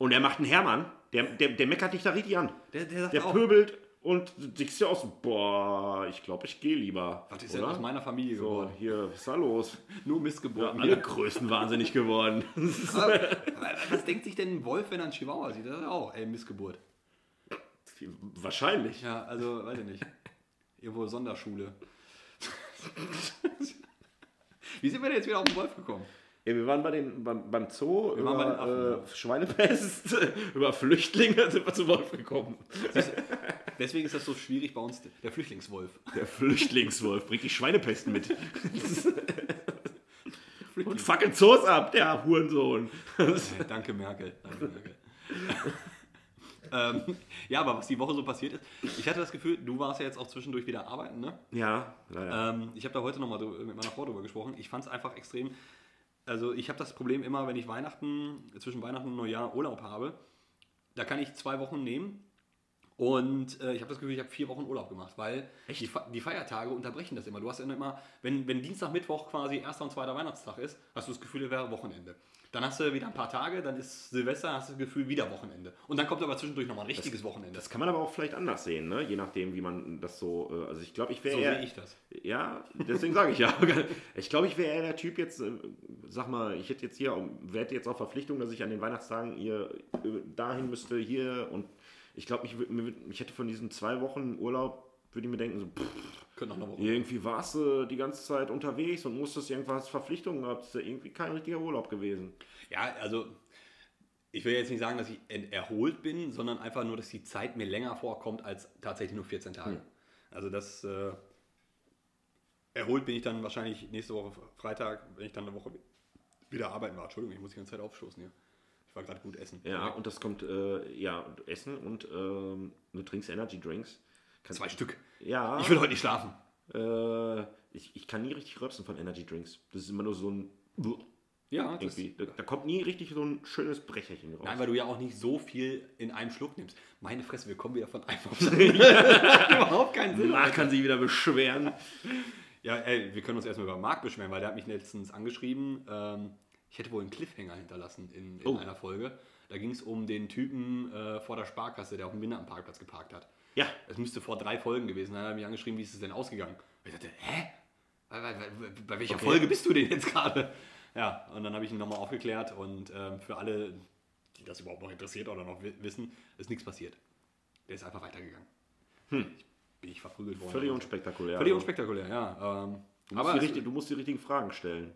Und er macht einen Hermann, der, der, der meckert dich da richtig an. der, der Der pöbelt und siehst du aus, boah, ich glaube, ich gehe lieber. was ist denn oder? aus meiner Familie So, geworden? hier, was ist da los? Nur Ja, Missgeburten. alle Größen wahnsinnig geworden. Aber was denkt sich denn ein Wolf, wenn er einen Chihuahua sieht? Das ist auch, ey, Missgeburt. Wahrscheinlich. Ja, also, weiß ich nicht. Irgendwo Sonderschule. Wie sind wir denn jetzt wieder auf den Wolf gekommen? Ja, wir waren bei den, beim, beim Zoo, Wir waren bei den über Affen, äh, Schweinepest, über Flüchtlinge sind wir zu Wolf gekommen. Deswegen ist das so schwierig bei uns, der Flüchtlingswolf. Der Flüchtlingswolf bringt die Schweinepest mit. Und fackelt Zoos ab, der Hurensohn. Äh, Danke, Merkel. Danke, Merkel. ähm, ja, aber was die Woche so passiert ist, ich hatte das Gefühl, du warst ja jetzt auch zwischendurch wieder arbeiten, ne? Ja, leider. Ähm, ich habe da heute nochmal mit meiner Frau drüber gesprochen. Ich fand es einfach extrem. Also, ich habe das Problem immer, wenn ich Weihnachten, zwischen Weihnachten und Neujahr Urlaub habe, da kann ich zwei Wochen nehmen. Und äh, ich habe das Gefühl, ich habe vier Wochen Urlaub gemacht, weil die, die Feiertage unterbrechen das immer. Du hast ja immer, wenn, wenn Dienstag, Mittwoch quasi erster und zweiter Weihnachtstag ist, hast du das Gefühl, es wäre Wochenende. Dann hast du wieder ein paar Tage, dann ist Silvester, hast du das Gefühl, wieder Wochenende. Und dann kommt aber zwischendurch nochmal ein richtiges Wochenende. das kann man aber auch vielleicht anders sehen, ne? je nachdem, wie man das so. äh, Also, ich glaube, ich wäre so eher. sehe ich das. Ja, deswegen sage ich ja. Ich glaube, ich wäre eher der Typ jetzt, äh, sag mal, ich hätte jetzt hier, werde jetzt auch Verpflichtung, dass ich an den Weihnachtstagen hier äh, dahin müsste, hier und ich glaube, ich, ich hätte von diesen zwei Wochen Urlaub, würde ich mir denken, so, pff, Könnte noch eine Woche. irgendwie warst du die ganze Zeit unterwegs und musstest irgendwas Verpflichtungen gehabt, das ist ja irgendwie kein richtiger Urlaub gewesen. Ja, also ich will jetzt nicht sagen, dass ich erholt bin, sondern einfach nur, dass die Zeit mir länger vorkommt als tatsächlich nur 14 Tage. Also das äh, erholt bin ich dann wahrscheinlich nächste Woche Freitag, wenn ich dann eine Woche wieder arbeiten war. Entschuldigung, ich muss die ganze Zeit aufstoßen hier. Ich war gerade gut essen. Ja, und das kommt, äh, ja, Essen und ähm, du trinkst Energy Drinks. Kannst- Zwei Stück. Ja. Ich will heute nicht schlafen. Äh, ich, ich kann nie richtig röpsen von Energy Drinks. Das ist immer nur so ein. Ja, das, Irgendwie. Da, da kommt nie richtig so ein schönes Brecherchen raus. Nein, weil du ja auch nicht so viel in einem Schluck nimmst. Meine Fresse, wir kommen wieder von anderen. Überhaupt keinen Sinn. Marc kann sich wieder beschweren. Ja, ey, wir können uns erstmal über Marc beschweren, weil der hat mich letztens angeschrieben. Ähm, ich hätte wohl einen Cliffhanger hinterlassen in, in Oh. einer Folge. Da ging es um den Typen äh, vor der Sparkasse, der auf dem Behindertenparkplatz geparkt hat. Ja. Es müsste vor drei Folgen gewesen sein. Da hat er mich angeschrieben, wie ist es denn ausgegangen? Und ich dachte, hä? Bei, welcher Okay. Folge bist du denn jetzt gerade? Ja, und dann habe ich ihn nochmal aufgeklärt und ähm, für alle, die das überhaupt noch interessiert oder noch wi- wissen, ist nichts passiert. Der ist einfach weitergegangen. Ich, bin ich verprügelt worden. Völlig unspektakulär. Völlig Also, unspektakulär, ja. Ähm, Du aber richtig, du musst die richtigen Fragen stellen.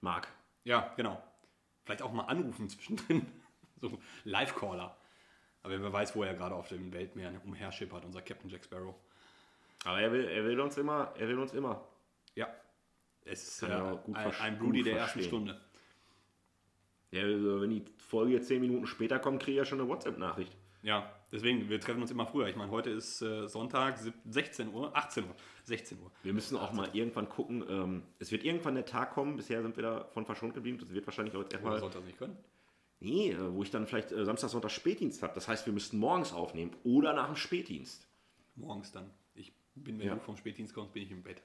Marc. ja, genau. Vielleicht auch mal anrufen zwischendrin. so Live-Caller. Aber wer weiß, wo er gerade auf dem Weltmeer umherschippert, unser Captain Jack Sparrow. Aber er will, er will uns immer, er will uns immer. Ja. Es ist Kann äh, ein, ein Broody der ersten. Stunde. Ja, also wenn die Folge jetzt 10 Minuten später kommt, kriege ich ja schon eine WhatsApp-Nachricht. Ja, deswegen, wir treffen uns immer früher. Ich meine, heute ist äh, Sonntag, sieb- 16 Uhr, 18 Uhr, 16 Uhr. Wir müssen auch mal irgendwann gucken. Ähm, es wird irgendwann der Tag kommen. Bisher sind wir davon verschont geblieben. Das wird wahrscheinlich auch jetzt erstmal. das nicht können? Nee, äh, wo ich dann vielleicht äh, Samstag, Sonntag Spätdienst habe. Das heißt, wir müssten morgens aufnehmen oder nach dem Spätdienst. Morgens dann. Ich bin, wenn Ja. du vom Spätdienst kommst, bin ich im Bett.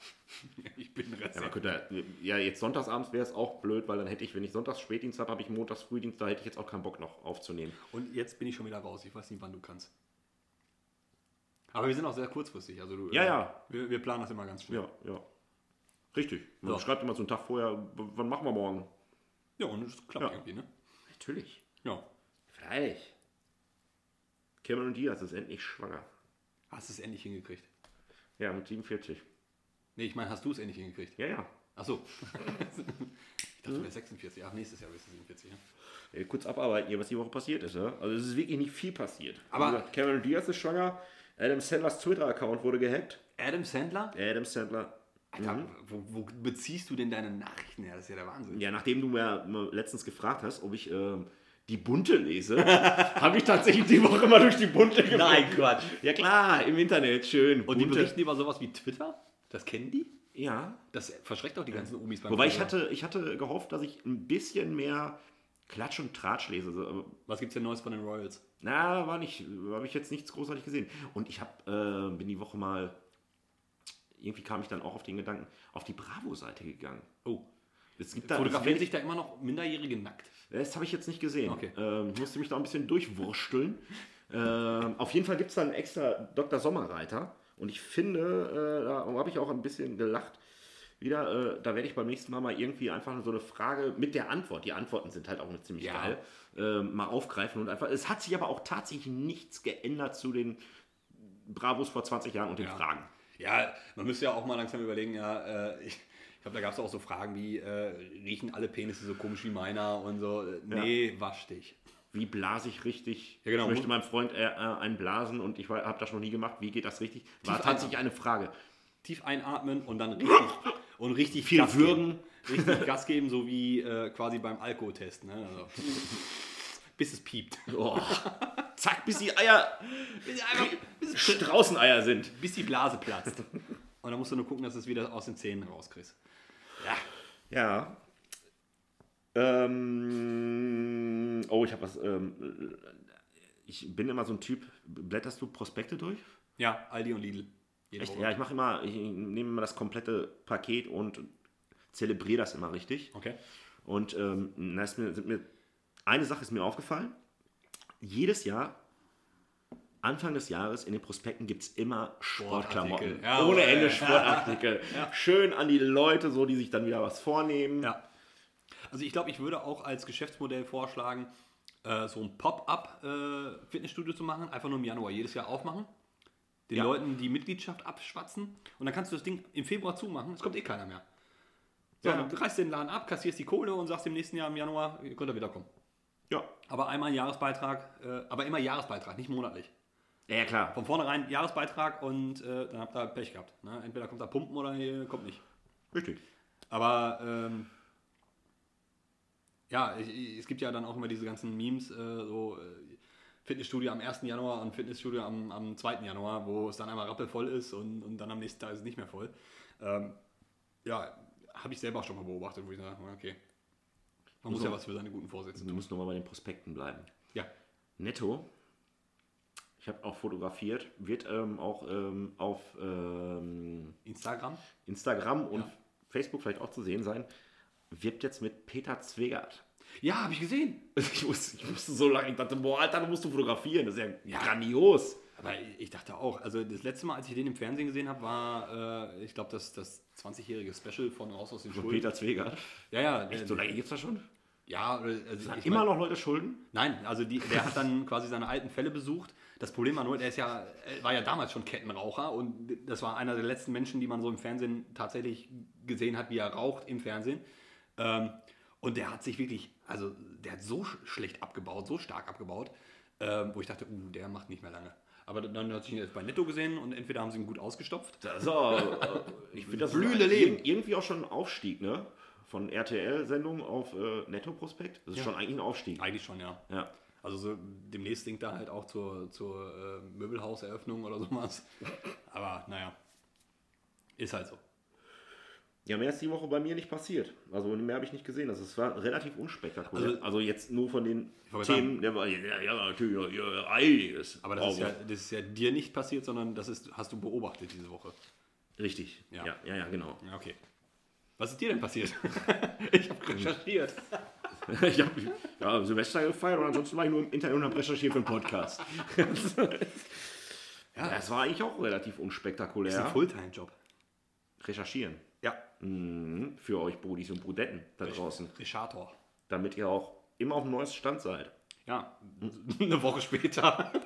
ich bin Ja, könnte, ja, jetzt sonntagsabends wäre es auch blöd, weil dann hätte ich, wenn ich sonntags Spätdienst habe, habe ich montags Frühdienst, da hätte ich jetzt auch keinen Bock noch aufzunehmen. Und jetzt bin ich schon wieder raus. Ich weiß nicht, wann du kannst. Aber wir sind auch sehr kurzfristig. Also du, Ja, äh, ja. Wir, wir planen das immer ganz schnell. Ja, ja. Richtig. Man So. schreibt immer so einen Tag vorher, wann machen wir morgen? Ja, und es klappt Ja. irgendwie, ne? Natürlich. Ja. Freilich. Cameron Diaz ist endlich schwanger. Hast du es endlich hingekriegt? Ja, mit 47. Nee, ich meine, hast du es endlich hingekriegt? Ja, ja. Achso. ich dachte, du wärst 46. Ach, nächstes Jahr bist du 47, ja? Äh, Kurz abarbeiten hier, was die Woche passiert ist. Ja? Also es ist wirklich nicht viel passiert. Aber- gesagt, Cameron Diaz ist schwanger. Adam Sandlers Twitter-Account wurde gehackt. Adam Sandler? Adam Sandler. Alter, wo, wo beziehst du denn deine Nachrichten her? Das ist ja der Wahnsinn. Ja, nachdem du mir letztens gefragt hast, ob ich ähm, die Bunte lese, habe ich tatsächlich die Woche mal durch die Bunte geblättert. Quatsch. Ja klar, im Internet, schön. Und die berichten über sowas wie Twitter? Das kennen die? Ja. Das verschreckt auch die ganzen Omis beim Wobei ich hatte, ich hatte gehofft, dass ich ein bisschen mehr Klatsch und Tratsch lese. Was gibt's denn Neues von den Royals? na, war nicht, habe ich jetzt nichts großartig gesehen. Und ich hab, äh, bin die Woche mal, irgendwie kam ich dann auch auf den Gedanken, auf die Bravo-Seite gegangen. Oh. Es gibt da, Fotografieren sich da immer noch Minderjährige nackt? das habe ich jetzt nicht gesehen. Okay. Ähm, ich musste mich da ein bisschen durchwursteln. ähm, auf jeden Fall gibt es da einen extra Dr. Sommerreiter. Und ich finde, äh, da habe ich auch ein bisschen gelacht. Wieder, äh, da werde ich beim nächsten Mal mal irgendwie einfach so eine Frage mit der Antwort, die Antworten sind halt auch ziemlich Ja. geil, äh, mal aufgreifen und einfach. Es hat sich aber auch tatsächlich nichts geändert zu den Bravos vor 20 Jahren und den Ja. Fragen. Ja, man müsste ja auch mal langsam überlegen, ja, äh, ich, ich glaube, da gab es auch so Fragen wie, äh, riechen alle Penisse so komisch wie meiner und so. Äh, Nee, wasch dich. Wie blase ich richtig? Ja, genau. Ich möchte meinem Freund äh, äh, einen blasen und ich habe das noch nie gemacht. Wie geht das richtig? War Tief tatsächlich eine Frage. Tief einatmen und dann richtig und richtig Viel Gas würgen. Geben. Richtig Gas geben, so wie äh, quasi beim Alkoholtest. Ne? Also, bis es piept. Oh. Zack, bis die Eier Straußeneier sind. Bis die Blase platzt. Und dann musst du nur gucken, dass du es wieder aus den Zähnen rauskriegst. Ja. Ja. Ähm, oh, ich habe was. Ähm, ich bin immer so ein Typ. Blätterst du Prospekte durch? Ja, Aldi und Lidl. Echt? Woche. Ja, ich mache immer, ich nehme immer das komplette Paket und zelebriere das immer richtig. Okay. Und ähm, da sind mir, eine Sache ist mir aufgefallen. Jedes Jahr, Anfang des Jahres, in den Prospekten gibt es immer Sportklamotten. Ja, Ohne Ende äh, Sportartikel. Schön an die Leute, so die sich dann wieder was vornehmen. Ja. Also ich glaube, ich würde auch als Geschäftsmodell vorschlagen, äh, so ein Pop-up-Fitnessstudio zu machen, einfach nur im Januar jedes Jahr aufmachen, den Ja. Leuten die Mitgliedschaft abschwatzen und dann kannst du das Ding im Februar zumachen, es kommt eh keiner mehr. So, Ja. dann reißt den Laden ab, kassierst die Kohle und sagst im nächsten Jahr im Januar, ihr könnt ihr wiederkommen. Ja. Aber einmal ein Jahresbeitrag, äh, aber immer Jahresbeitrag, nicht monatlich. Ja, ja, klar. Von vornherein Jahresbeitrag und äh, dann habt ihr halt Pech gehabt. Ne? Entweder kommt da Pumpen oder ihr kommt nicht. Richtig. Aber ähm, ja, ich, ich- es gibt ja dann auch immer diese ganzen Memes, äh, so äh, Fitnessstudio am 1. Januar und Fitnessstudio am, am 2. Januar, wo es dann einmal rappelvoll ist und, und dann am nächsten Tag ist es nicht mehr voll. Ähm, ja, habe ich selber auch schon mal beobachtet, wo ich sage, okay, man muss So. ja was für seine guten Vorsätze Du tun. musst nochmal bei den Prospekten bleiben. Ja, Netto, ich habe auch fotografiert, wird ähm, auch ähm, auf ähm, Instagram. Instagram und Ja. Facebook vielleicht auch zu sehen sein, wirbt jetzt mit Peter Zwegert. Ja, habe ich gesehen. Ich wusste, ich wusste so lange, ich dachte, boah, Alter, du musst du fotografieren, das ist ja, Ja. grandios. Aber ich dachte auch, also das letzte Mal, als ich den im Fernsehen gesehen habe, war, äh, ich glaube, das, das 20-jährige Special von Raus aus den Von Schulden. Peter Zwegert. Ja, ja. Echt, äh, so lange gibt es das schon? Ja, also ich Immer mein- noch Leute schulden? Nein, also die, der hat dann quasi seine alten Fälle besucht. Das Problem war nur, er ist ja, er war ja damals schon Kettenraucher und das war einer der letzten Menschen, die man so im Fernsehen tatsächlich gesehen hat, wie er raucht im Fernsehen. Ähm, und der hat sich wirklich, also der hat so sch- schlecht abgebaut, so stark abgebaut, ähm, wo ich dachte, uh, der macht nicht mehr lange. Aber dann hat sich jetzt bei Netto gesehen und entweder haben sie ihn gut ausgestopft. Das ist auch, äh, ich finde das Blühende Leben. Irgendwie auch schon ein Aufstieg, ne? Von RTL-Sendung auf äh, Netto-Prospekt. Das ist Ja. schon eigentlich ein Aufstieg. Eigentlich schon, ja. Ja. Also so, demnächst singt er halt auch zur, zur äh, Möbelhauseröffnung oder sowas. Aber naja, ist halt so. Ja, mehr ist die Woche bei mir nicht passiert. Also mehr habe ich nicht gesehen. Also es war relativ unspektakulär. Also, Also- jetzt nur von den Themen, der war ja, ja natürlich ja, ja, einiges. Aber das ist, ja, das ist ja dir nicht passiert, sondern das ist, hast du beobachtet diese Woche. richtig. Ja. Ja. ja, ja, genau. Ja, okay. Was ist dir denn passiert? ich habe recherchiert. ich habe ja, Silvester gefeiert und ansonsten war ich nur im Internet und habe recherchiert für einen Podcast. Ja, Das war eigentlich auch relativ ist ein unspektakulär. Fulltime-Job. Recherchieren. Ja. Mhm. Für euch Brudis und Brudetten da draußen. Rechator. Damit ihr auch immer auf dem neuesten Stand seid. Ja, eine Woche später.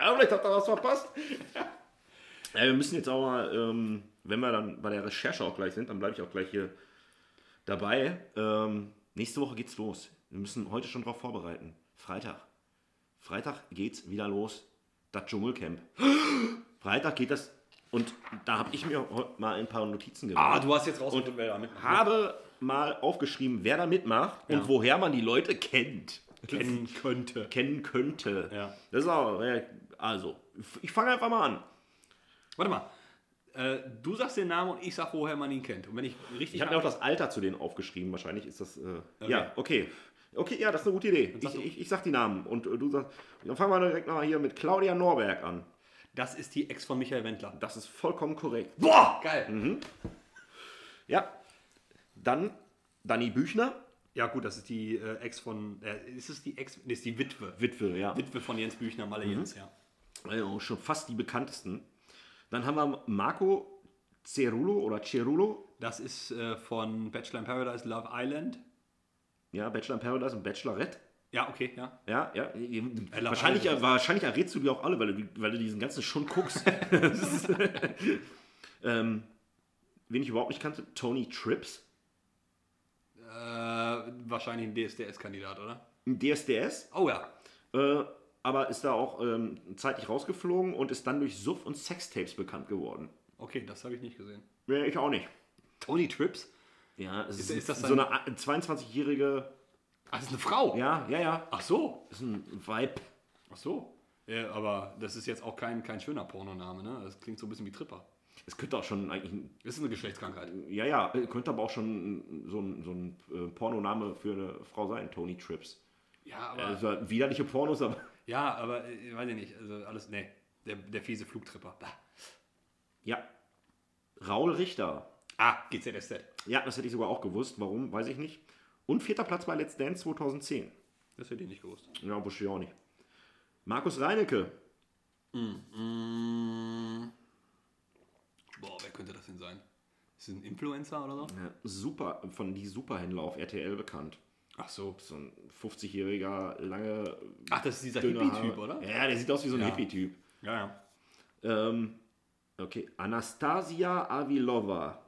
Ja, vielleicht habt ihr was verpasst. Ja, wir müssen jetzt auch mal, ähm, wenn wir dann bei der Recherche auch gleich sind, dann bleibe ich auch gleich hier dabei. Ähm, nächste Woche geht's los. Wir müssen heute schon darauf vorbereiten. Freitag. Freitag geht's wieder los. Das Dschungelcamp. Freitag geht das. Und da habe ich mir mal ein paar Notizen gemacht. Ah, du hast jetzt rausgefunden, wer da mitmacht. habe mal aufgeschrieben, wer da mitmacht Ja. und woher man die Leute kennt. kennen könnte. Kennen könnte. Ja. Das ist auch, also, ich fange einfach mal an. Warte mal. Äh, du sagst den Namen und ich sag, woher man ihn kennt. Und wenn ich richtig Ich habe mir auch das Alter zu denen aufgeschrieben. Wahrscheinlich ist das. Äh, Okay. Ja, okay. Okay, ja, das ist eine gute Idee. Ich, ich, ich sag die Namen und äh, du sagst. Dann fangen wir direkt mal hier mit Claudia Norberg an. Das ist die Ex von Michael Wendler. Das ist vollkommen korrekt. Boah, geil. Ja. Dann Dani Büchner. Ja, gut, das ist die äh, Ex von. Äh, ist es die Ex? Nee, ist die Witwe. Witwe, ja. Witwe von Jens Büchner, Malle Jens, ja. Also schon fast die bekanntesten. Dann haben wir Marco Cerulo oder Cerulo. Das ist äh, von Bachelor in Paradise Love Island. Ja, Bachelor in Paradise und Bachelorette. Ja, okay, ja. Ja, ja. Love wahrscheinlich, Island. wahrscheinlich errätst du die auch alle, weil du, weil du diesen ganzen Schund guckst. Ist- ähm, wen ich überhaupt nicht kannte, Tony Trips. Äh, wahrscheinlich ein DSDS-Kandidat, oder? Ein DSDS. Oh ja. Äh, aber ist da auch ähm, zeitlich rausgeflogen und ist dann durch Suff- und Sextapes bekannt geworden. Okay, das habe ich nicht gesehen. Ja, ich auch nicht. Tony Trips? Ja, es ist, ist das so eine 22-jährige. Ah, das ist eine Frau. Ja, ja, ja. Ach so. Ist ein Vibe. Ach so. Ja, aber das ist jetzt auch kein, kein schöner Pornoname, ne? Das klingt so ein bisschen wie Tripper. Es könnte auch schon eigentlich. ein- Das ist eine Geschlechtskrankheit. Ja, ja, äh, könnte aber auch schon so ein, so ein äh, Pornoname für eine Frau sein, Tony Trips. Ja, aber. Also widerliche Pornos, aber. Ja, aber äh, weiß ich nicht. Also alles. Nee. Der, der fiese Flugtripper. Bah. Ja. Raul Richter. Ah, GZSZ. Ja, das hätte ich sogar auch gewusst. Warum, weiß ich nicht. Und vierter Platz bei Let's Dance 2010. Das hätte ich nicht gewusst. Ja, wusste ich auch nicht. Markus Reinecke. Mm. Boah, wer könnte das denn sein? Ist das ein Influencer oder so? Ja, super, von die Superhändler auf RTL bekannt. Ach so. So ein 50-jähriger, lange. Ach, das ist dieser Hippie-Typ, oder? Ja, der sieht aus wie so ein Ja. Hippie-Typ. Ja, ja. Ähm, okay, Anastasia Avilova.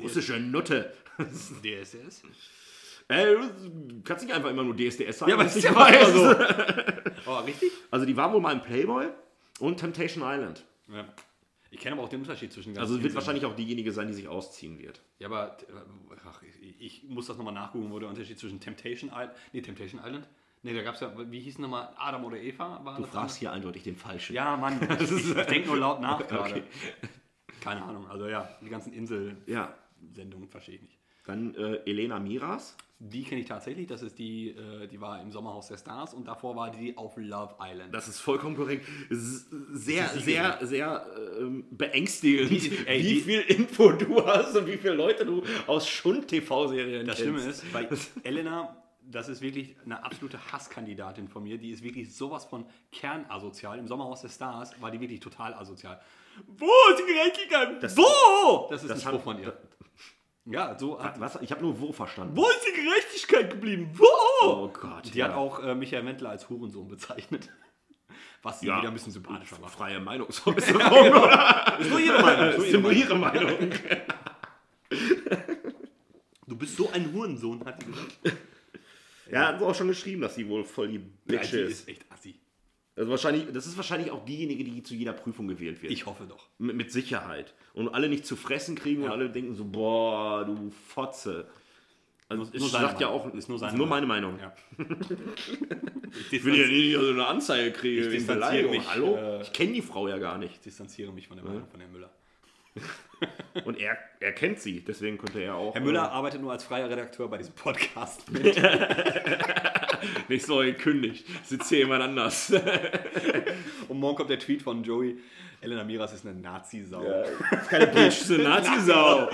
Russische Nutte. DSS? Äh, du kannst nicht einfach immer nur DSDS sagen. Ja, aber das ist ja weiß. so. Oh, richtig? Also die war wohl mal im Playboy und Temptation Island. Ja. Ich kenne aber auch den Unterschied zwischen Also ganzen wird wahrscheinlich auch diejenige sein, die sich ausziehen wird. Ja, aber ach, ich, ich muss das nochmal nachgucken, wo der Unterschied zwischen Temptation Island. Nee, Temptation Island? Nee, da gab es ja, wie hieß nochmal Adam oder Eva? War Du fragst hier eindeutig den Falschen. Ja, Mann, ich, ich denke nur laut nach gerade. Okay. Keine Ahnung, also ja, die ganzen Insel-Sendungen Ja. verstehe ich nicht. Dann äh, Elena Miras. Die kenne ich tatsächlich, das ist die, äh, die war im Sommerhaus der Stars und davor war die auf Love Island. Das ist vollkommen korrekt. Sehr, Das sehr, sehr ähm, beängstigend, Die- ey, wie die- viel Info du hast und wie viele Leute du aus Schund-TV-Serien Das kennst. Schlimme ist, bei Elena, das ist wirklich eine absolute Hasskandidatin von mir. Die ist wirklich sowas von kernasozial. Im Sommerhaus der Stars war die wirklich total asozial. Wo ist die Gerechtigkeit? Das- Wo? Das ist das ein Spruch von ihr. Ja, so hat, Was? Ich habe nur wo verstanden. Wo ist die Gerechtigkeit geblieben? Wo? Oh Gott. Die hat auch äh, Michael Wendler als Hurensohn bezeichnet. Was sie Ja. wieder ein bisschen sympathischer macht. freie Meinungsäußerung. oder? Ist nur ihre Meinung. Das ist nur ihre Meinung. Du bist so ein Hurensohn, hat sie gesagt. Ja, hat sie auch schon geschrieben, dass sie wohl voll die Ja, Bitch die ist. ist echt assi. Also wahrscheinlich, das ist wahrscheinlich auch diejenige, die zu jeder Prüfung gewählt wird. Ich hoffe doch. Mit, mit Sicherheit. Und alle nicht zu fressen kriegen und alle denken so, boah, du Fotze. Also Nur- es nur sagt ja Meinung. auch, Ist nur seine nur meine Meinung. Ja. Ich will ja nicht so eine Anzeige kriegen. Ich distanziere mich, Hallo? äh, ich kenne die Frau ja gar nicht. Ich distanziere mich von der Meinung von Herrn Müller. Und er, er kennt sie, deswegen könnte er auch. Herr Müller arbeitet nur als freier Redakteur bei diesem Podcast. Äh, nicht so gekündigt. Sitzt hier jemand anders. Und morgen kommt der Tweet von Joey. Elena Miras ist eine Nazi-Sau. Ja, ist keine Bitch, ist eine Nazi-Sau.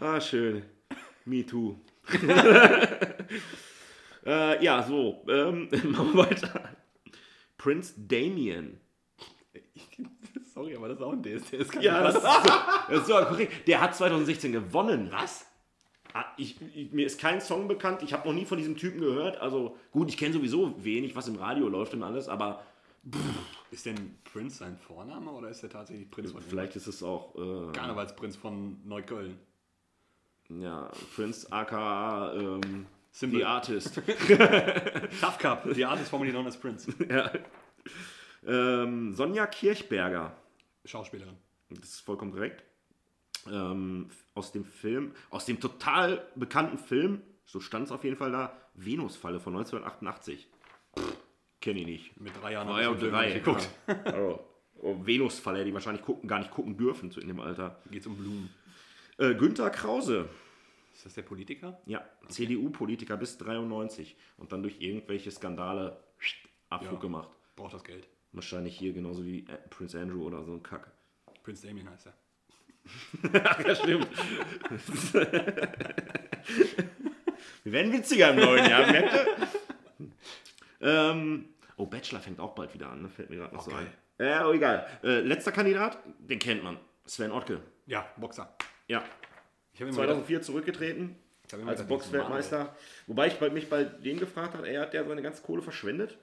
ah, schön. Me too. Äh, ja, so, ähm, machen wir weiter. Prince Damien. Sorry, aber das ist auch ein DSDS. Ja, das ist, so, das ist so korrekt. Der hat 2016 gewonnen. Was? Ah, Ich, ich, mir ist kein Song bekannt. Ich habe noch nie von diesem Typen gehört. Also gut, ich kenne sowieso wenig, was im Radio läuft und alles, aber Ist denn Prince sein Vorname oder ist er tatsächlich Prinz von vielleicht ist es auch äh, Karnevalsprinz von Neukölln? ja, Prince aka ähm, Symbol. The Artist. Tough Cup, the artist formerly known as Prince. ja. Ähm, Sonja Kirchberger. Schauspielerin. Das ist vollkommen korrekt. Ähm, aus dem Film, aus dem total bekannten Film, so stand es auf jeden Fall da, Venusfalle von 1988. Kenne ich nicht. Mit drei Jahren den Film drei. geguckt. Ja. Also, oh, Venusfalle, die wahrscheinlich gucken, gar nicht gucken dürfen zu in dem Alter. Geht's um Blumen. Äh, Günther Krause, Ist das der Politiker? ja, CDU-Politiker bis 93 und dann durch irgendwelche Skandale Abflug Ja. gemacht. Braucht das Geld. Wahrscheinlich hier genauso wie äh, Prince Andrew oder so ein Kack. Prince Damien heißt er. Ja, stimmt. Wir werden witziger im neuen Jahr, merkt ihr? ähm, oh, Bachelor fängt auch bald wieder an, ne? fällt mir gerade noch Auch so ein. Ja, oh, egal. Äh, letzter Kandidat, den kennt man. Sven Ottke. Ja, Boxer. Ja, Ich habe immer gedacht, 2004 zurückgetreten als Boxweltmeister. Wobei ich mich bei denen gefragt habe, er hat der seine ganze Kohle verschwendet.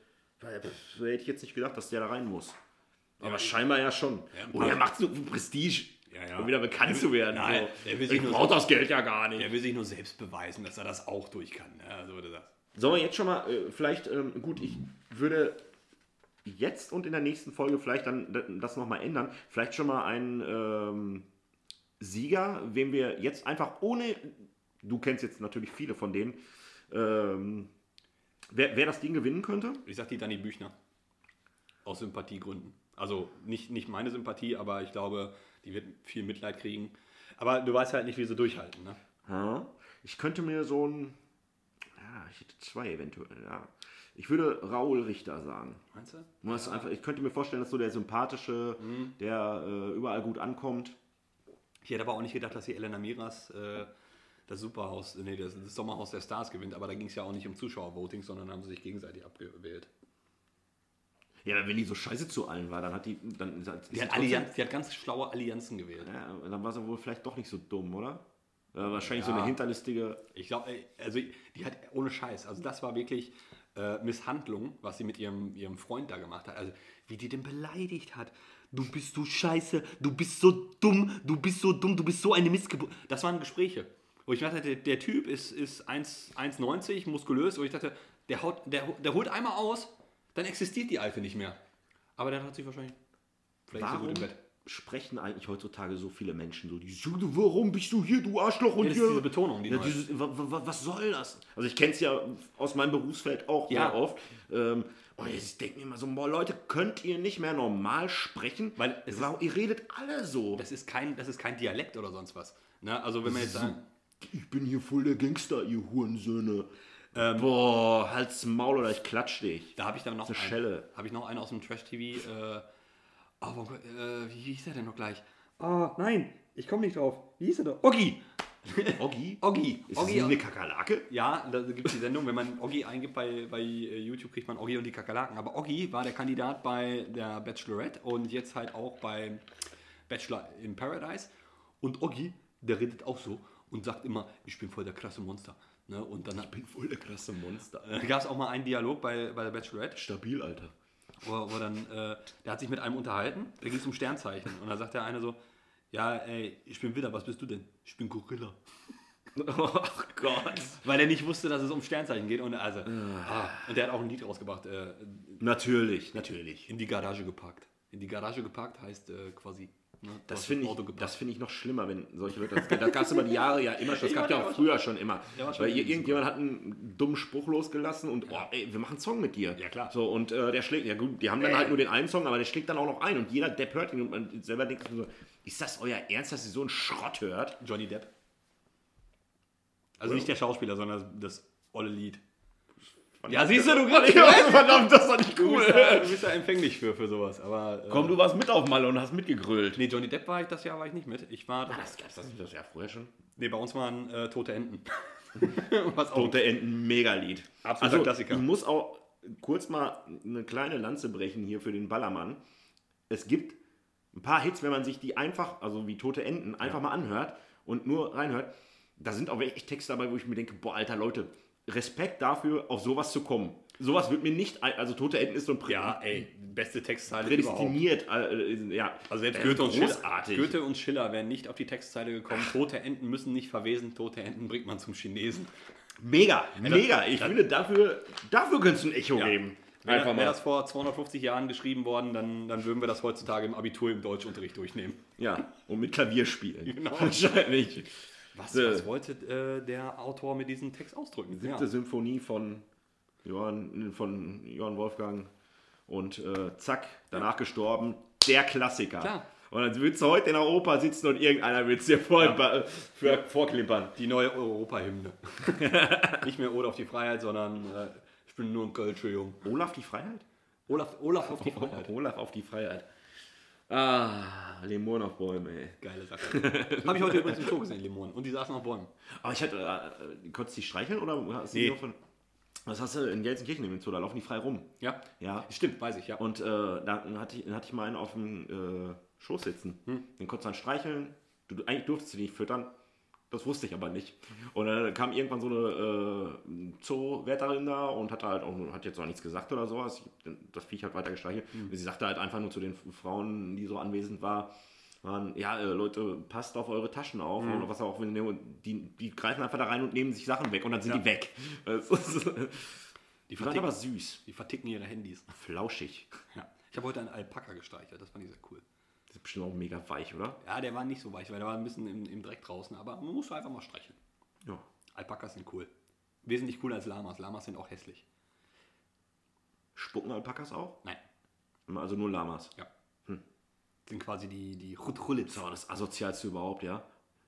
So hätte ich jetzt nicht gedacht, dass der da rein muss. Aber Ja, scheinbar ja schon. Ja, paar- er macht es nur für Prestige, Ja, ja. um wieder bekannt zu werden. Nein, so. der will sich ich brauche so- das Geld ja gar nicht. Er will sich nur selbst beweisen, dass er das auch durch kann. Ja, so würde das. Sollen wir jetzt schon mal, äh, vielleicht, ähm, gut, ich würde jetzt und in der nächsten Folge vielleicht dann das nochmal ändern. Vielleicht schon mal einen ähm, Sieger, wem wir jetzt einfach ohne, du kennst jetzt natürlich viele von denen, ähm, wer, wer das Ding gewinnen könnte. Ich sag die Dani Büchner. Aus Sympathiegründen. Also nicht, nicht meine Sympathie, aber ich glaube, die wird viel Mitleid kriegen. Aber du weißt halt nicht, wie sie durchhalten. Ne? Ja, ich könnte mir so ein, ja, ich hätte zwei eventuell, ja. Ich würde Raoul Richter sagen. Meinst du? Das einfach, ich könnte mir vorstellen, dass so der sympathische, der äh, überall gut ankommt. Ich hätte aber auch nicht gedacht, dass die Elena Miras äh, das Superhaus, nee, das, das Sommerhaus der Stars gewinnt. Aber da ging es ja auch nicht um Zuschauervoting, sondern haben sie sich gegenseitig abgewählt. Ja, wenn die so scheiße zu allen war, dann hat die. Dann, Die sie hat, Allianz, die hat ganz schlaue Allianzen gewählt. Ja, dann war sie wohl vielleicht doch nicht so dumm, oder? Ja, wahrscheinlich so Ja. eine hinterlistige. Ich glaube, also die hat ohne Scheiß, also das war wirklich äh, Misshandlung, was sie mit ihrem, ihrem Freund da gemacht hat. Also wie die den beleidigt hat. Du bist so scheiße, du bist so dumm, du bist so dumm, du bist so eine Missgeburt. Das waren Gespräche. Wo ich dachte, der, der Typ ist, ist 1 1,90, muskulös, wo ich dachte, der, haut, der, der holt einmal aus, dann existiert die Alte nicht mehr. Aber der hat sich wahrscheinlich vielleicht so Warum gut im Bett. sprechen eigentlich heutzutage so viele Menschen so? Die sagen, warum bist du hier, du Arschloch? Und Ja, das ist hier? diese Betonung, die ja, dieses, wa, wa, was soll das? Also ich kenne es ja aus meinem Berufsfeld auch Ja. sehr oft. Ähm, und ich denke mir immer so, boah, Leute, könnt ihr nicht mehr normal sprechen? Weil es Warum, ihr redet alle so. Das ist kein, das ist kein Dialekt oder sonst was. Ne? Also wenn man jetzt sagen, Ich bin hier voll der Gangster, ihr Hurensöhne. Ähm, Boah, halt's Maul oder ich klatsch dich. Da habe ich dann noch Das eine einen, Schelle. habe ich noch einen aus dem Trash TV. Äh, oh, äh, wie hieß der denn noch gleich? Oh, nein, ich komme nicht drauf. Wie hieß er doch? Oggi! Oggi? Oggi! Ist das Oggi nicht eine Kakerlake? ja, da gibt es die Sendung, wenn man Oggi eingibt bei, bei äh, YouTube, kriegt man Oggi und die Kakerlaken. Aber Oggi war der Kandidat bei der Bachelorette und jetzt halt auch bei Bachelor in Paradise. Und Oggi, der redet auch so und sagt immer, ich bin voll der krasse Monster. Ne? Und dann bin voll der krasse Monster. äh, gab es auch mal einen Dialog bei, bei der Bachelorette. Stabil, Alter. wo, wo dann, äh, der hat sich mit einem unterhalten, da ging es um Sternzeichen. Und da sagt der eine so, ja, ey, ich bin Widder, was bist du denn? Ich bin Gorilla. Ach Gott. Weil er nicht wusste, dass es um Sternzeichen geht. Und, also, ah, und der hat auch ein Lied rausgebracht, äh, Natürlich, natürlich. in die Garage gepackt. In die Garage gepackt heißt äh, quasi, ne, Das finde ich, das find ich noch schlimmer, wenn solche Leute. Das, das gab es über die Jahre ja immer schon. Das gab ja auch früher schon immer. Schon Weil irgendjemand hat einen dummen Spruch losgelassen und, oh, ey, wir machen einen Song mit dir. Ja, klar. So, und äh, der schlägt, ja gut, die haben dann halt nur den einen Song, aber der schlägt dann auch noch ein. Und jeder Depp hört ihn und man selber denkt sich so, ist das euer Ernst, dass ihr so einen Schrott hört? Johnny Depp. Also nicht der Schauspieler, sondern das olle Lied. Ja, siehst du, du kriegst Ja, verdammt, das war nicht Du cool. bist, ja, du bist ja empfänglich für, für sowas. Aber, äh, Komm, du warst mit auf Malle und hast mitgegrölt. Nee, Johnny Depp war ich das Jahr war ich nicht mit. Ich war. Das gab's das, das ja vorher schon. Nee, bei uns waren äh, tote Enten. Tote Enten, Megalied. Absoluter Klassiker. Ich muss auch kurz mal eine kleine Lanze brechen hier für den Ballermann. Es gibt ein paar Hits, wenn man sich die einfach, also wie Tote Enten, einfach mal anhört und nur reinhört. Da sind auch echt Texte dabei, wo ich mir denke, boah, alter Leute, Respekt dafür, auf sowas zu kommen. Sowas wird mir nicht, also Tote Enten ist so ein Prä ja, ey, beste Textzeile prädestiniert. Äh, ja, Also selbst Das ist Goethe und, Schiller, großartig. Goethe und Schiller wären nicht auf die Textzeile gekommen. Tote Enten müssen nicht verwesen, tote Enten bringt man zum Chinesen. Mega, mega. Ich finde, dafür, dafür könntest du ein Echo Ja. geben. Wäre Einfach wär mal. das vor 250 Jahren geschrieben worden, dann, dann würden wir das heutzutage im Abitur im Deutschunterricht durchnehmen. Ja, und mit Klavier spielen. Genau. Wahrscheinlich. Was, Äh. was wollte äh, der Autor mit diesem Text ausdrücken? Ja. Siebte Symphonie von Johann, von Johann Wolfgang und äh, zack, danach gestorben. Der Klassiker. Klar. Und dann willst du heute in Oper sitzen und irgendeiner will es dir vor, ba- für, vorklimpern. Die neue Europahymne. Nicht mehr Ode auf die Freiheit, sondern äh, ich bin nur ein Kölsche Jung. Olaf die Freiheit? Olaf, Olaf auf die Freiheit. Olaf auf die Freiheit. Ah, Lemoren auf Bäume, ey. Geile Sache. Habe ich heute übrigens im Zoo gesehen, Limonen. Und die saßen auf Bäumen. Aber ich hatte, äh, konntest du die streicheln oder hast du Nee. die von, Was hast du in Gelsenkirchen im Zoo? Da laufen die frei rum. Ja? Ja. Stimmt, weiß ich, ja. Und äh, da hatte ich, dann hatte ich mal einen auf dem äh, Schoß sitzen. Hm. Den konntest du dann streicheln. Du, du- eigentlich durftest du die nicht füttern. Das wusste ich aber nicht. Und dann kam irgendwann so eine äh, Zoowärterin da und hat halt auch, hat jetzt auch nichts gesagt oder sowas. Das Viech hat weiter gestreichelt. Hm. Sie sagte halt einfach nur zu den Frauen, die so anwesend war, waren, ja, äh, Leute, passt auf eure Taschen auf. Hm. Und was auch, ihr- die, die greifen einfach da rein und nehmen sich Sachen weg und dann sind Ja. die weg. Die waren aber süß. Die verticken ihre Handys. Flauschig. Ja. Ich habe heute einen Alpaka gestreichelt, das fand ich sehr cool. Das ist bestimmt auch mega weich, oder? Ja, der war nicht so weich, weil der war ein bisschen im, im Dreck draußen, aber man muss einfach mal streicheln. Ja. Alpakas sind cool. Wesentlich cooler als Lamas. Lamas sind auch hässlich. Spucken Alpakas auch? Nein, Also nur Lamas. ja. Sind quasi die, die. Das war das asozialste überhaupt, ja?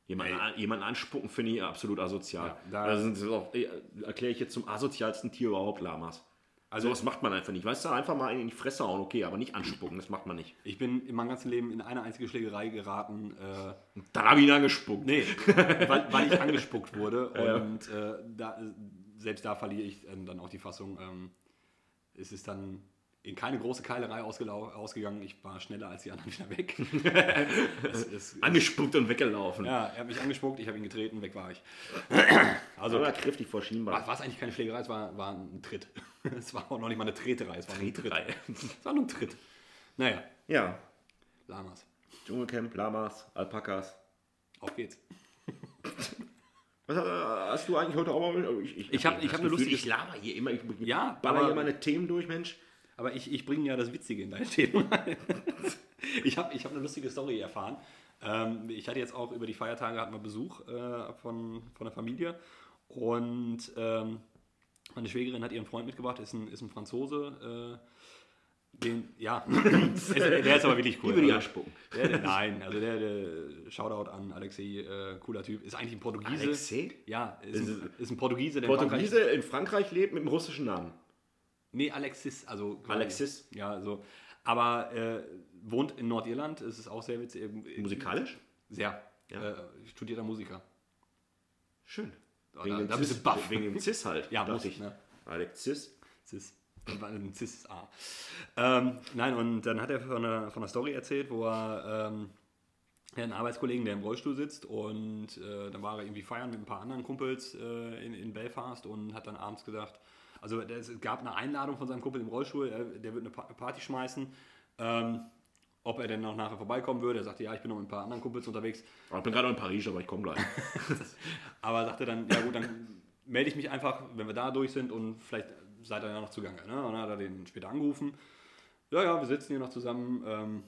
Jemanden, an, jemanden anspucken finde ich absolut asozial. Ja, da- auch, äh, erkläre ich jetzt zum asozialsten Tier überhaupt Lamas. Also- was macht man einfach nicht. Weißt du, einfach mal in die Fresse hauen, okay, aber nicht anspucken, das macht man nicht. Ich bin in meinem ganzen Leben in eine einzige Schlägerei geraten. Äh, Dann habe ich ihn angespuckt. nee, weil, weil ich angespuckt wurde. Und äh, da, selbst da verliere ich äh, dann auch die Fassung. Ähm, es ist dann in keine große Keilerei ausgegangen. Ich war schneller als die anderen wieder weg. es, es, Angespuckt und weggelaufen. ja, er hat mich angespuckt, ich habe ihn getreten, weg war ich. Also Aber kräftig vor Schienbein. war es eigentlich keine Schlägerei, es war, war ein Tritt. Es war auch noch nicht mal eine Treterei, es war nur ein Tritt. Es war nur ein Tritt. Naja, Ja. Lamas. Dschungelcamp, Lamas, Alpakas. Auf geht's. Was, äh, hast du eigentlich heute auch mal... Ich, Ich hab- ich hab eine lustige- Ich laber hier immer, ich Ja, baller aber- hier meine Themen durch, Mensch. Aber ich, ich bringe ja das Witzige in dein Thema. ich habe ich hab eine lustige Story erfahren. Ähm, ich hatte jetzt auch über die Feiertage hatten wir Besuch äh, von, von der Familie. Und ähm, meine Schwägerin hat ihren Freund mitgebracht, ist ein, ist ein Franzose. Äh, den, ja, ist, der ist aber wirklich cool. Würde die Also, anspucken. der, der, nein, also der, der Shoutout an Alexei, äh, cooler Typ. Ist eigentlich ein Portugiese. Alexei? Ja, ist Ist ein, ist ein Portugiese, der in Portugiese in Frankreich lebt mit einem russischen Namen. Nee, Alexis, also quasi- Alexis? Ja, so. Aber äh, wohnt in Nordirland, es ist auch sehr witzig. Musikalisch? Sehr. Ja. Äh, studierter Musiker. Schön. Da- Wegen, dem da bist Cis, du baff. wegen dem Cis halt. Ja, muss ich. ne? Alexis. Cis. War Ein Cis A. Ähm, nein, und dann hat er von einer, von einer Story erzählt, wo er, ähm, einen Arbeitskollegen, der im Rollstuhl sitzt und äh, dann war er irgendwie feiern mit ein paar anderen Kumpels äh, in, in Belfast und hat dann abends gesagt, also es gab eine Einladung von seinem Kumpel im Rollstuhl, er, der wird eine Pa- Party schmeißen, ähm, ob er denn noch nachher vorbeikommen würde. Er sagte, ja, ich bin noch mit ein paar anderen Kumpels unterwegs. Aber Ich bin gerade noch in Paris, aber ich komme gleich. Aber er sagte dann, ja gut, dann melde ich mich einfach, wenn wir da durch sind und vielleicht seid ihr ja noch zugange. Ne? Und dann hat er den später angerufen. Ja, ja, wir sitzen hier noch zusammen. Ähm,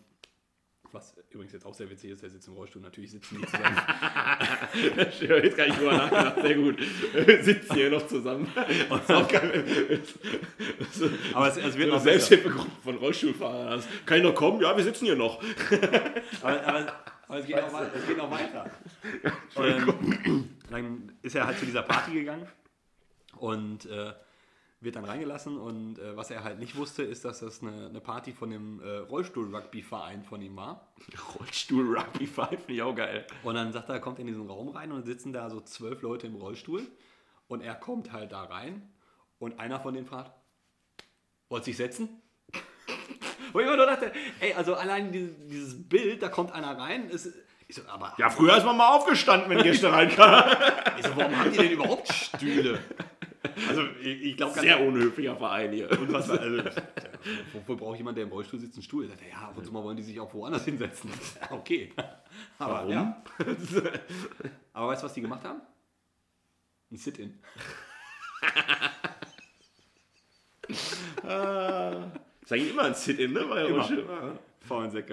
was übrigens jetzt auch sehr witzig ist, der sitzt im Rollstuhl, natürlich sitzen die zusammen. Jetzt kann ich drüber nachgedacht. Sehr gut. Sitzen hier noch zusammen. Aber es, es wird noch. Selbsthilfegruppe von Rollstuhlfahrern. Kann ich noch kommen? Ja, wir sitzen hier noch. Aber, aber, aber es, geht noch, es geht noch weiter. Und dann ist er halt zu dieser Party gegangen und äh, wird dann reingelassen. Und äh, was er halt nicht wusste, ist, dass das eine, eine Party von dem äh, Rollstuhl-Rugby-Verein von ihm war. Rollstuhl Rugby 5 finde ich auch geil. Und dann sagt er, kommt er in diesen Raum rein und sitzen da so zwölf Leute im Rollstuhl. Und er kommt halt da rein und einer von denen fragt, wollt sich setzen? Wo ich immer nur dachte, ey, also allein dieses, dieses Bild, da kommt einer rein, ist, ich so, aber Ja, früher ist man mal aufgestanden, wenn Gäste reinkamen. ich so, warum haben die denn überhaupt Stühle? Also ich, glaube Sehr unhöflicher Verein hier. Unfassbar. Also, wofür braucht jemand, der im Rollstuhl sitzt, einen Stuhl? Er sagt, ja, ab und zu mal wollen die sich auch woanders hinsetzen. Okay. Aber, Warum? Ja. Aber weißt du, was die gemacht haben? Ein Sit-In. Ist eigentlich immer ein Sit-In, ne? Bei Immer. Rollstuhl.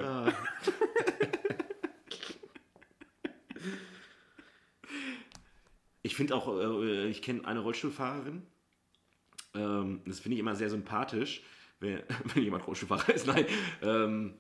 Ja. Ich finde auch, äh, ich kenne eine Rollstuhlfahrerin. Ähm, das finde ich immer sehr sympathisch, wenn, wenn jemand Rollstuhlfahrer ist. Nein, ähm,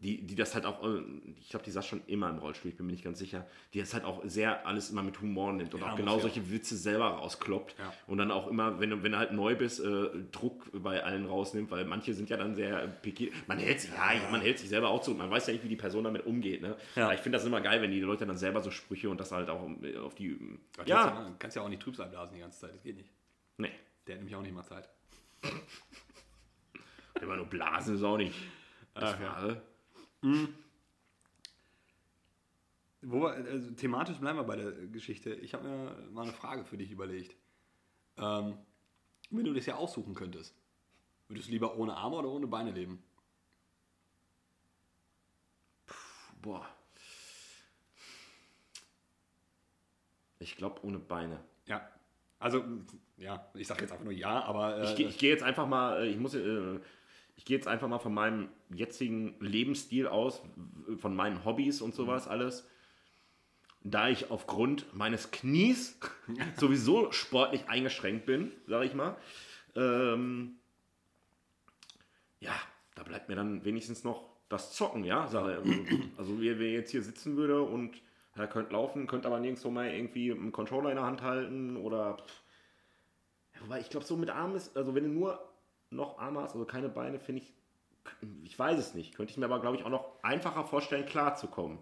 die, die das halt auch, äh, ich glaube, die saß schon immer im Rollstuhl, ich bin mir nicht ganz sicher. Die das halt auch sehr alles immer mit Humor nimmt und Ja, auch genau ja. solche Witze selber rauskloppt. Ja. Und dann auch immer, wenn du, wenn du halt neu bist, äh, Druck bei allen rausnimmt, weil manche sind ja dann sehr pikiert. Man hält sich, ja, man hält sich selber auch zu, man weiß ja nicht, wie die Person damit umgeht. Ne? Ja. Ich finde das immer geil, wenn die Leute dann selber so Sprüche und das halt auch äh, auf die. Ja. Ja, Kannst, ja, kannst ja auch nicht Trübsal blasen die ganze Zeit. Das geht nicht. nee. Der hat nämlich auch nicht mal Zeit. Immer nur blasen ist auch nicht. Das Ach, ja. Wahre. Wo also, thematisch bleiben wir bei der Geschichte. Ich habe mir mal eine Frage für dich überlegt. Ähm, wenn du das ja aussuchen könntest, würdest du lieber ohne Arme oder ohne Beine leben? Boah. Ich glaube ohne Beine. Ja. Also, ja, ich sage jetzt einfach nur ja, aber. Äh, Ich, ich gehe jetzt einfach mal, äh, ich muss, äh, ich gehe jetzt einfach mal von meinem jetzigen Lebensstil aus, von meinen Hobbys und sowas alles. Da ich aufgrund meines Knies sowieso sportlich eingeschränkt bin, sage ich mal, ähm, ja, da bleibt mir dann wenigstens noch das Zocken, ja. Sage, also wer, wer jetzt hier sitzen würde und er könnte laufen, könnte aber nirgendwo mal irgendwie einen Controller in der Hand halten oder ja, Wobei ich glaube, so mit Armen ist, also wenn du nur noch Arme hast, also keine Beine, finde ich, ich weiß es nicht. Könnte ich mir aber, glaube ich, auch noch einfacher vorstellen, klarzukommen.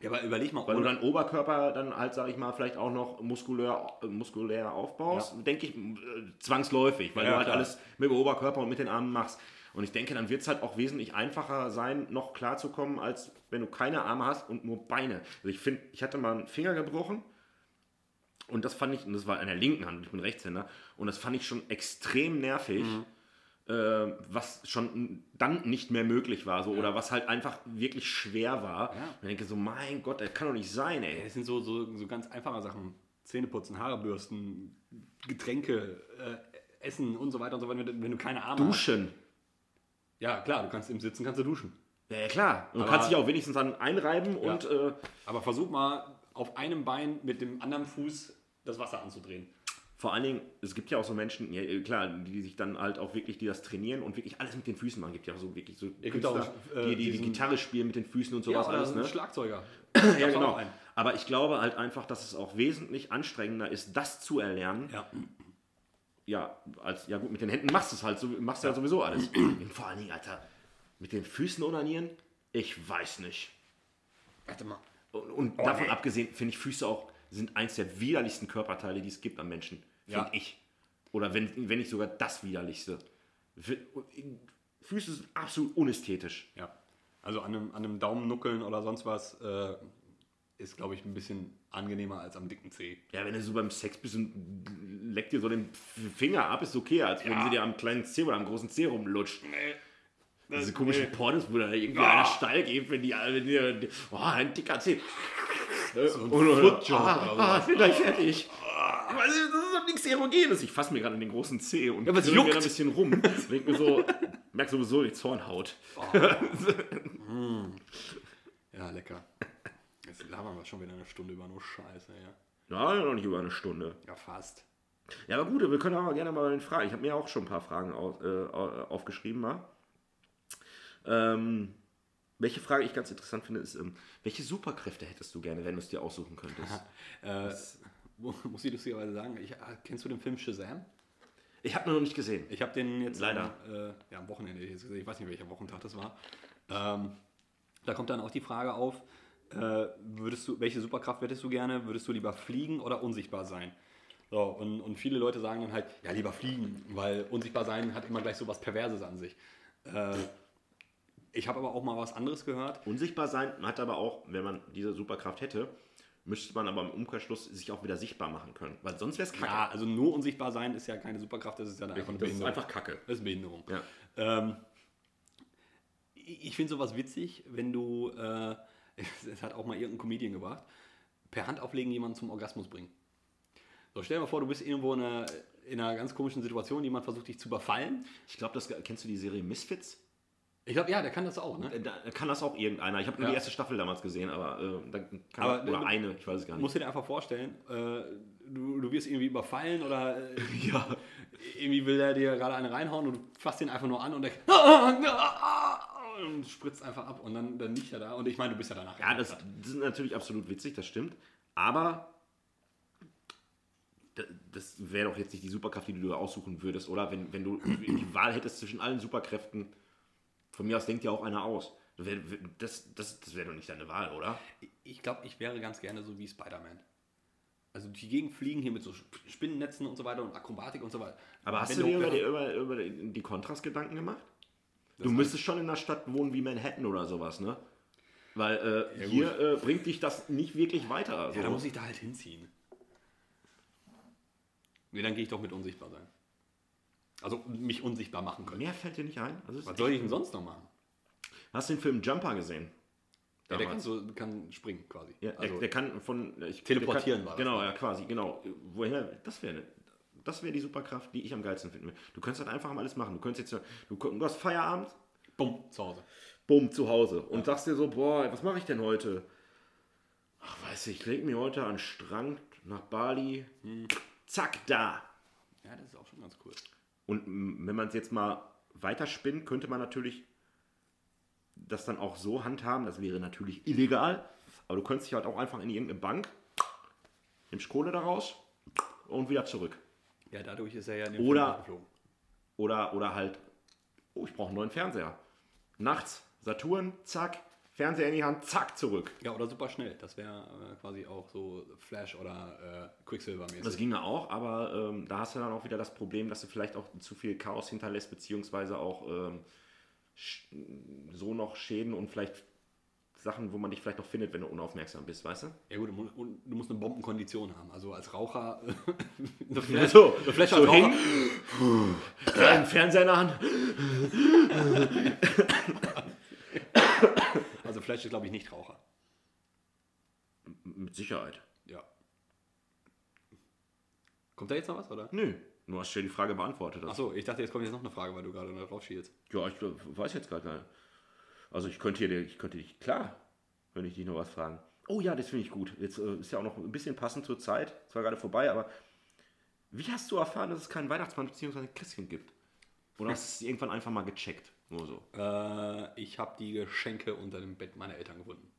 ja, aber überleg mal, Weil du deinen Oberkörper dann halt, sag ich mal, vielleicht auch noch muskulär, äh, muskulär aufbaust, denke ich, äh, zwangsläufig, weil Ja, du halt klar. alles mit dem Oberkörper und mit den Armen machst. Und ich denke, dann wird es halt auch wesentlich einfacher sein, noch klarzukommen, als wenn du keine Arme hast und nur Beine. Also ich finde, ich hatte mal einen Finger gebrochen und das fand ich, und das war an der linken Hand, und ich bin Rechtshänder, und das fand ich schon extrem nervig, äh, was schon dann nicht mehr möglich war, so, oder was halt einfach wirklich schwer war. Ja. Und ich denke so, mein Gott, das kann doch nicht sein, ey. Das sind so, so, so ganz einfache Sachen. Zähneputzen, Haare bürsten, Getränke, äh, Essen und so weiter und so weiter, wenn du keine Arme Duschen. hast. Ja, klar, du kannst im Sitzen kannst du duschen. Ja, ja, klar. Und du Aber- kannst dich auch wenigstens dann einreiben und äh, Aber versuch mal auf einem Bein mit dem anderen Fuß das Wasser anzudrehen. Vor allen Dingen, es gibt ja auch so Menschen, ja, klar, die sich dann halt auch wirklich, die das trainieren und wirklich alles mit den Füßen machen. Gibt ja auch so wirklich so gibt Künstler, auch, äh, die, die, die Gitarre spielen mit den Füßen und sowas oder alles, ein ne? Schlagzeuger. Ja, genau. Aber ich glaube halt einfach, dass es auch wesentlich anstrengender ist, das zu erlernen. Ja. Ja, als, ja gut, mit den Händen machst du es halt, so, machst du ja sowieso alles. Und vor allen Dingen, Alter, mit den Füßen onanieren, ich weiß nicht. Warte mal. Und, und Oh, davon nee. abgesehen finde ich Füße auch, sind eins der widerlichsten Körperteile, die es gibt am Menschen. Finde Ja. ich. Oder wenn, wenn nicht sogar das widerlichste. Fü- Füße sind absolut unästhetisch. Ja. Also an einem, an einem Daumen nuckeln oder sonst was äh, ist, glaube ich, ein bisschen angenehmer als am dicken Zeh. Ja, wenn du so beim Sex bist und leckt dir so den Finger ab, ist okay, als wenn Ja. sie dir am kleinen Zeh oder am großen Zeh rumlutscht. Diese Das- komischen nee. Pornos, wo da irgendwie Ah. einer steil geht, wenn die, wenn die oh, ein dicker Zeh. So ein und- Footjob ah, oder ah, ich bin gleich fertig. Das ist doch nichts Erogenes. Ich fasse mir gerade in den großen Zeh und Ja, aber juckt. ein bisschen rum. Denk mir so, merk sowieso die Zornhaut. Ja, lecker. Jetzt labern wir schon wieder eine Stunde über nur Scheiße, ja. Ja, noch nicht über eine Stunde. Ja, fast. Ja, aber gut, wir können aber gerne mal den Fragen. Ich habe mir auch schon ein paar Fragen auf, äh, aufgeschrieben mal. Ähm, welche Frage ich ganz interessant finde, ist, ähm, welche Superkräfte hättest du gerne, wenn du es dir aussuchen könntest? Äh, mu- muss ich lustigerweise sagen, ich, äh, kennst du den Film Shazam? Ich habe noch nicht gesehen. Ich habe den jetzt Leider. Am, äh, ja, am Wochenende jetzt gesehen. Ich weiß nicht, welcher Wochentag das war. Ähm, da kommt dann auch die Frage auf, äh, würdest du, welche Superkraft hättest du gerne? Würdest du lieber fliegen oder unsichtbar sein? So, und, und viele Leute sagen dann halt, ja, lieber fliegen, weil unsichtbar sein hat immer gleich so was Perverses an sich. Äh, ich habe aber auch mal was anderes gehört. Unsichtbar sein hat aber auch, wenn man diese Superkraft hätte, müsste man aber im Umkehrschluss sich auch wieder sichtbar machen können. Weil sonst wäre es kacke. Ja, also nur unsichtbar sein ist ja keine Superkraft, das ist ja einfach eine das ist einfach kacke. Das ist Behinderung. Ja. Ähm, ich finde sowas witzig, wenn du, äh, es hat auch mal irgendein Comedian gebracht, per Handauflegen jemanden zum Orgasmus bringen. So, stell dir mal vor, du bist irgendwo in einer, in einer ganz komischen Situation, jemand versucht dich zu überfallen. Ich glaube, das kennst du die Serie Misfits? Ich glaube, ja, der kann das auch, ne? Da kann das auch irgendeiner. Ich habe nur Ja. die erste Staffel damals gesehen, aber äh, da kann Aber oder du- eine, ich weiß es gar nicht. Musst du dir einfach vorstellen, äh, du, du wirst irgendwie überfallen oder äh, ja. irgendwie will er dir gerade eine reinhauen und du fasst ihn einfach nur an und der und spritzt einfach ab und dann, dann liegt er da und ich meine, du bist ja danach. Ja, das, das ist natürlich absolut witzig, das stimmt. Aber da- das wäre doch jetzt nicht die Superkraft, die du aussuchen würdest, oder? Wenn, wenn du die Wahl hättest zwischen allen Superkräften, von mir aus denkt ja auch einer aus. Das wäre das, das, das wär doch nicht deine Wahl, oder? Ich glaube, ich wäre ganz gerne so wie Spider-Man. Also die Gegend fliegen hier mit so Spinnennetzen und so weiter und Akrobatik und so weiter. Aber hast Wenn du dir über die, über, über die Kontras Gedanken gemacht? Du müsstest schon in einer Stadt wohnen wie Manhattan oder sowas, ne? Weil äh, Ja, hier äh, bringt dich das nicht wirklich weiter. Ja, so. da muss ich da halt hinziehen. Nee, dann gehe ich doch mit unsichtbar sein. Also mich unsichtbar machen können. Mehr fällt dir nicht ein? Also Was soll ich denn sonst noch machen? Hast du den Film Jumper gesehen? Ja, der kann, so, kann springen quasi. Ja, also, der, der kann von ich, Teleportieren der war kann, das, Genau, ne? ja, quasi, genau. Woher? Das wäre das wäre die Superkraft, die ich am geilsten finde. Du könntest halt einfach mal alles machen. Du könntest jetzt, du, du hast Feierabend, bumm, zu Hause. bumm, zu Hause und sagst dir so, boah, was mache ich denn heute? Ach, weiß ich, ich leg mir heute an den Strand nach Bali. Hm. Zack, da. Ja, das ist auch schon ganz cool. Und wenn man es jetzt mal weiterspinnt, könnte man natürlich das dann auch so handhaben. Das wäre natürlich illegal. Aber du könntest dich halt auch einfach in irgendeine Bank, nimmst Kohle daraus und wieder zurück. Ja, dadurch ist er ja in den Oder- geflogen. Oder, oder halt, oh, ich brauche einen neuen Fernseher. Nachts, Saturn, zack, Fernseher in die Hand, zack, zurück. Ja, oder super schnell. Das wäre äh, quasi auch so Flash oder äh, Quicksilver-mäßig. Das ginge auch, aber ähm, da hast du dann auch wieder das Problem, dass du vielleicht auch zu viel Chaos hinterlässt, beziehungsweise auch ähm, so noch Schäden und vielleicht Sachen, wo man dich vielleicht noch findet, wenn du unaufmerksam bist, weißt du? Ja gut, du musst, und du musst eine Bombenkondition haben. Also als Raucher, eine Flash, so, eine Flash so hängen. Fernseher in der Hand. Flash ist, glaube ich, nicht Raucher. Mit Sicherheit. Ja. Kommt da jetzt noch was, oder? Nö, du hast ja die Frage beantwortet. Achso, ich dachte, jetzt kommt jetzt noch eine Frage, weil du gerade drauf schielst. Ja, ich weiß jetzt gar nicht. Also ich könnte hier, ich könnte dich, klar, wenn ich dich noch was fragen. Oh ja, das finde ich gut. Jetzt äh, ist ja auch noch ein bisschen passend zur Zeit. Zwar gerade vorbei, aber wie hast du erfahren, dass es keinen Weihnachtsmann bzw. Christkind gibt? Oder hast du es irgendwann einfach mal gecheckt? Nur so. Äh, ich habe die Geschenke unter dem Bett meiner Eltern gefunden.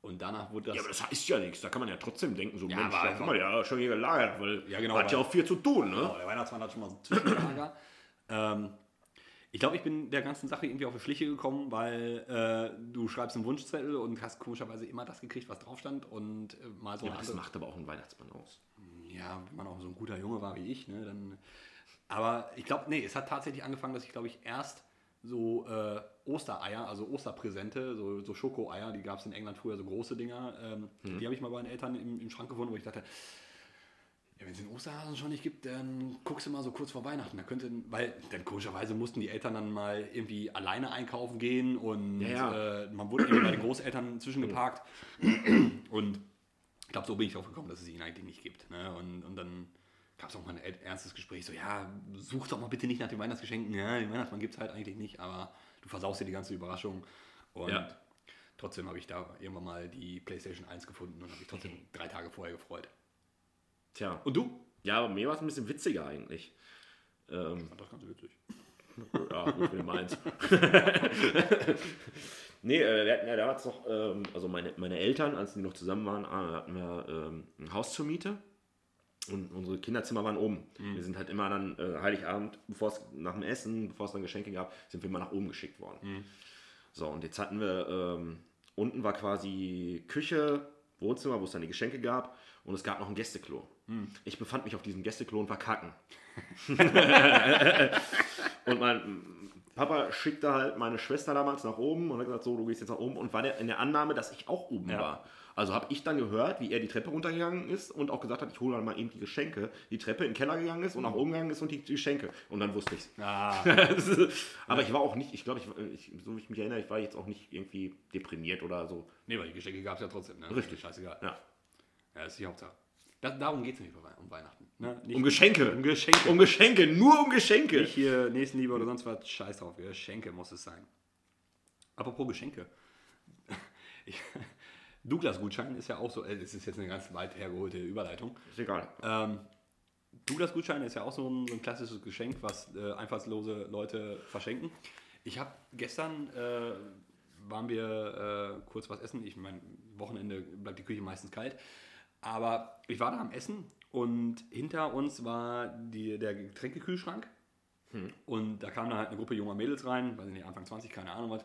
Und danach wurde das... Ja, aber das heißt ja nichts. Da kann man ja trotzdem denken, so Ja, Mensch, da kann man ja schon hier gelagert, weil Ja, genau, hat ja auch viel zu tun, ne? Genau, der Weihnachtsmann hat schon mal so ein Zwischenlager. ähm, ich glaube, ich bin der ganzen Sache irgendwie auf die Schliche gekommen, weil äh, du schreibst einen Wunschzettel und hast komischerweise immer das gekriegt, was drauf stand. Und äh, mal so Ja, das macht aber auch ein Weihnachtsmann aus. Ja, wenn man auch so ein guter Junge war wie ich, ne, dann. Aber ich glaube, nee, es hat tatsächlich angefangen, dass ich, glaube ich, erst so äh, Ostereier, also Osterpräsente, so, so Schokoeier, die gab es in England früher, so große Dinger, ähm, die habe ich mal bei den Eltern im, im Schrank gefunden, wo ich dachte, ja, wenn es den Osterhasen schon nicht gibt, dann guckst du mal so kurz vor Weihnachten. Da könnte, weil dann komischerweise mussten die Eltern dann mal irgendwie alleine einkaufen gehen und Ja, ja. Äh, man wurde irgendwie bei den Großeltern zwischengeparkt. Und ich glaube, so bin ich drauf gekommen, dass es ihn eigentlich nicht gibt. Ne? Und, und dann gab es auch mal ein er- ernstes Gespräch, so, ja, such doch mal bitte nicht nach den Weihnachtsgeschenken. Ja, den Weihnachtsmann gibt es halt eigentlich nicht, aber du versaust dir die ganze Überraschung. Und Ja. trotzdem habe ich da irgendwann mal die PlayStation 1 gefunden und habe mich trotzdem drei Tage vorher gefreut. Tja. Und du? Ja, aber mir war es ein bisschen witziger eigentlich. Ähm, Fand das ganz witzig. Ja, gut, wenn du meinst. nee, äh, wir hatten ja damals noch, ähm, also meine, meine Eltern, als die noch zusammen waren, ah, hatten wir ähm, ein Haus zur Miete. Und unsere Kinderzimmer waren oben. Wir sind halt immer dann äh, Heiligabend, bevor es nach dem Essen, bevor es dann Geschenke gab, sind wir immer nach oben geschickt worden. So, und jetzt hatten wir, ähm, unten war quasi Küche, Wohnzimmer, wo es dann die Geschenke gab. Und es gab noch ein Gästeklo. Ich befand mich auf diesem Gästeklon verkacken. und mein Papa schickte halt meine Schwester damals nach oben und hat gesagt, so, du gehst jetzt nach oben und war der in der Annahme, dass ich auch oben Ja. war. Also habe ich dann gehört, wie er die Treppe runtergegangen ist und auch gesagt hat, ich hole dann mal eben die Geschenke, die Treppe in den Keller gegangen ist und nach oben gegangen ist und die, die Geschenke. Und dann wusste ich's. Ah, Aber ich war auch nicht, ich glaube, ich, ich, so wie ich mich erinnere, ich war jetzt auch nicht irgendwie deprimiert oder so. nee, weil die Geschenke gab es ja trotzdem. Ne? Richtig. Scheißegal. Ja. Ja, das ist die Hauptsache. Da, darum geht es nicht um Weihnachten. Ne? Nicht Um Geschenke. Um Geschenke. Um Geschenke, nur um Geschenke. Nicht hier Nächstenliebe oder sonst was. Scheiß drauf. Geschenke muss es sein. Apropos Geschenke. Ich, Douglas-Gutschein ist ja auch so, äh, das ist jetzt eine ganz weit hergeholte Überleitung. Ist egal. Ähm, Douglas-Gutschein ist ja auch so ein, so ein klassisches Geschenk, was äh, einfallslose Leute verschenken. Ich habe gestern, äh, waren wir äh, kurz was essen. Ich meine, Wochenende bleibt die Küche meistens kalt. Aber ich war da am Essen und hinter uns war die, der Getränkekühlschrank. Und da kam dann halt eine Gruppe junger Mädels rein, weiß ich nicht, Anfang 20, keine Ahnung was.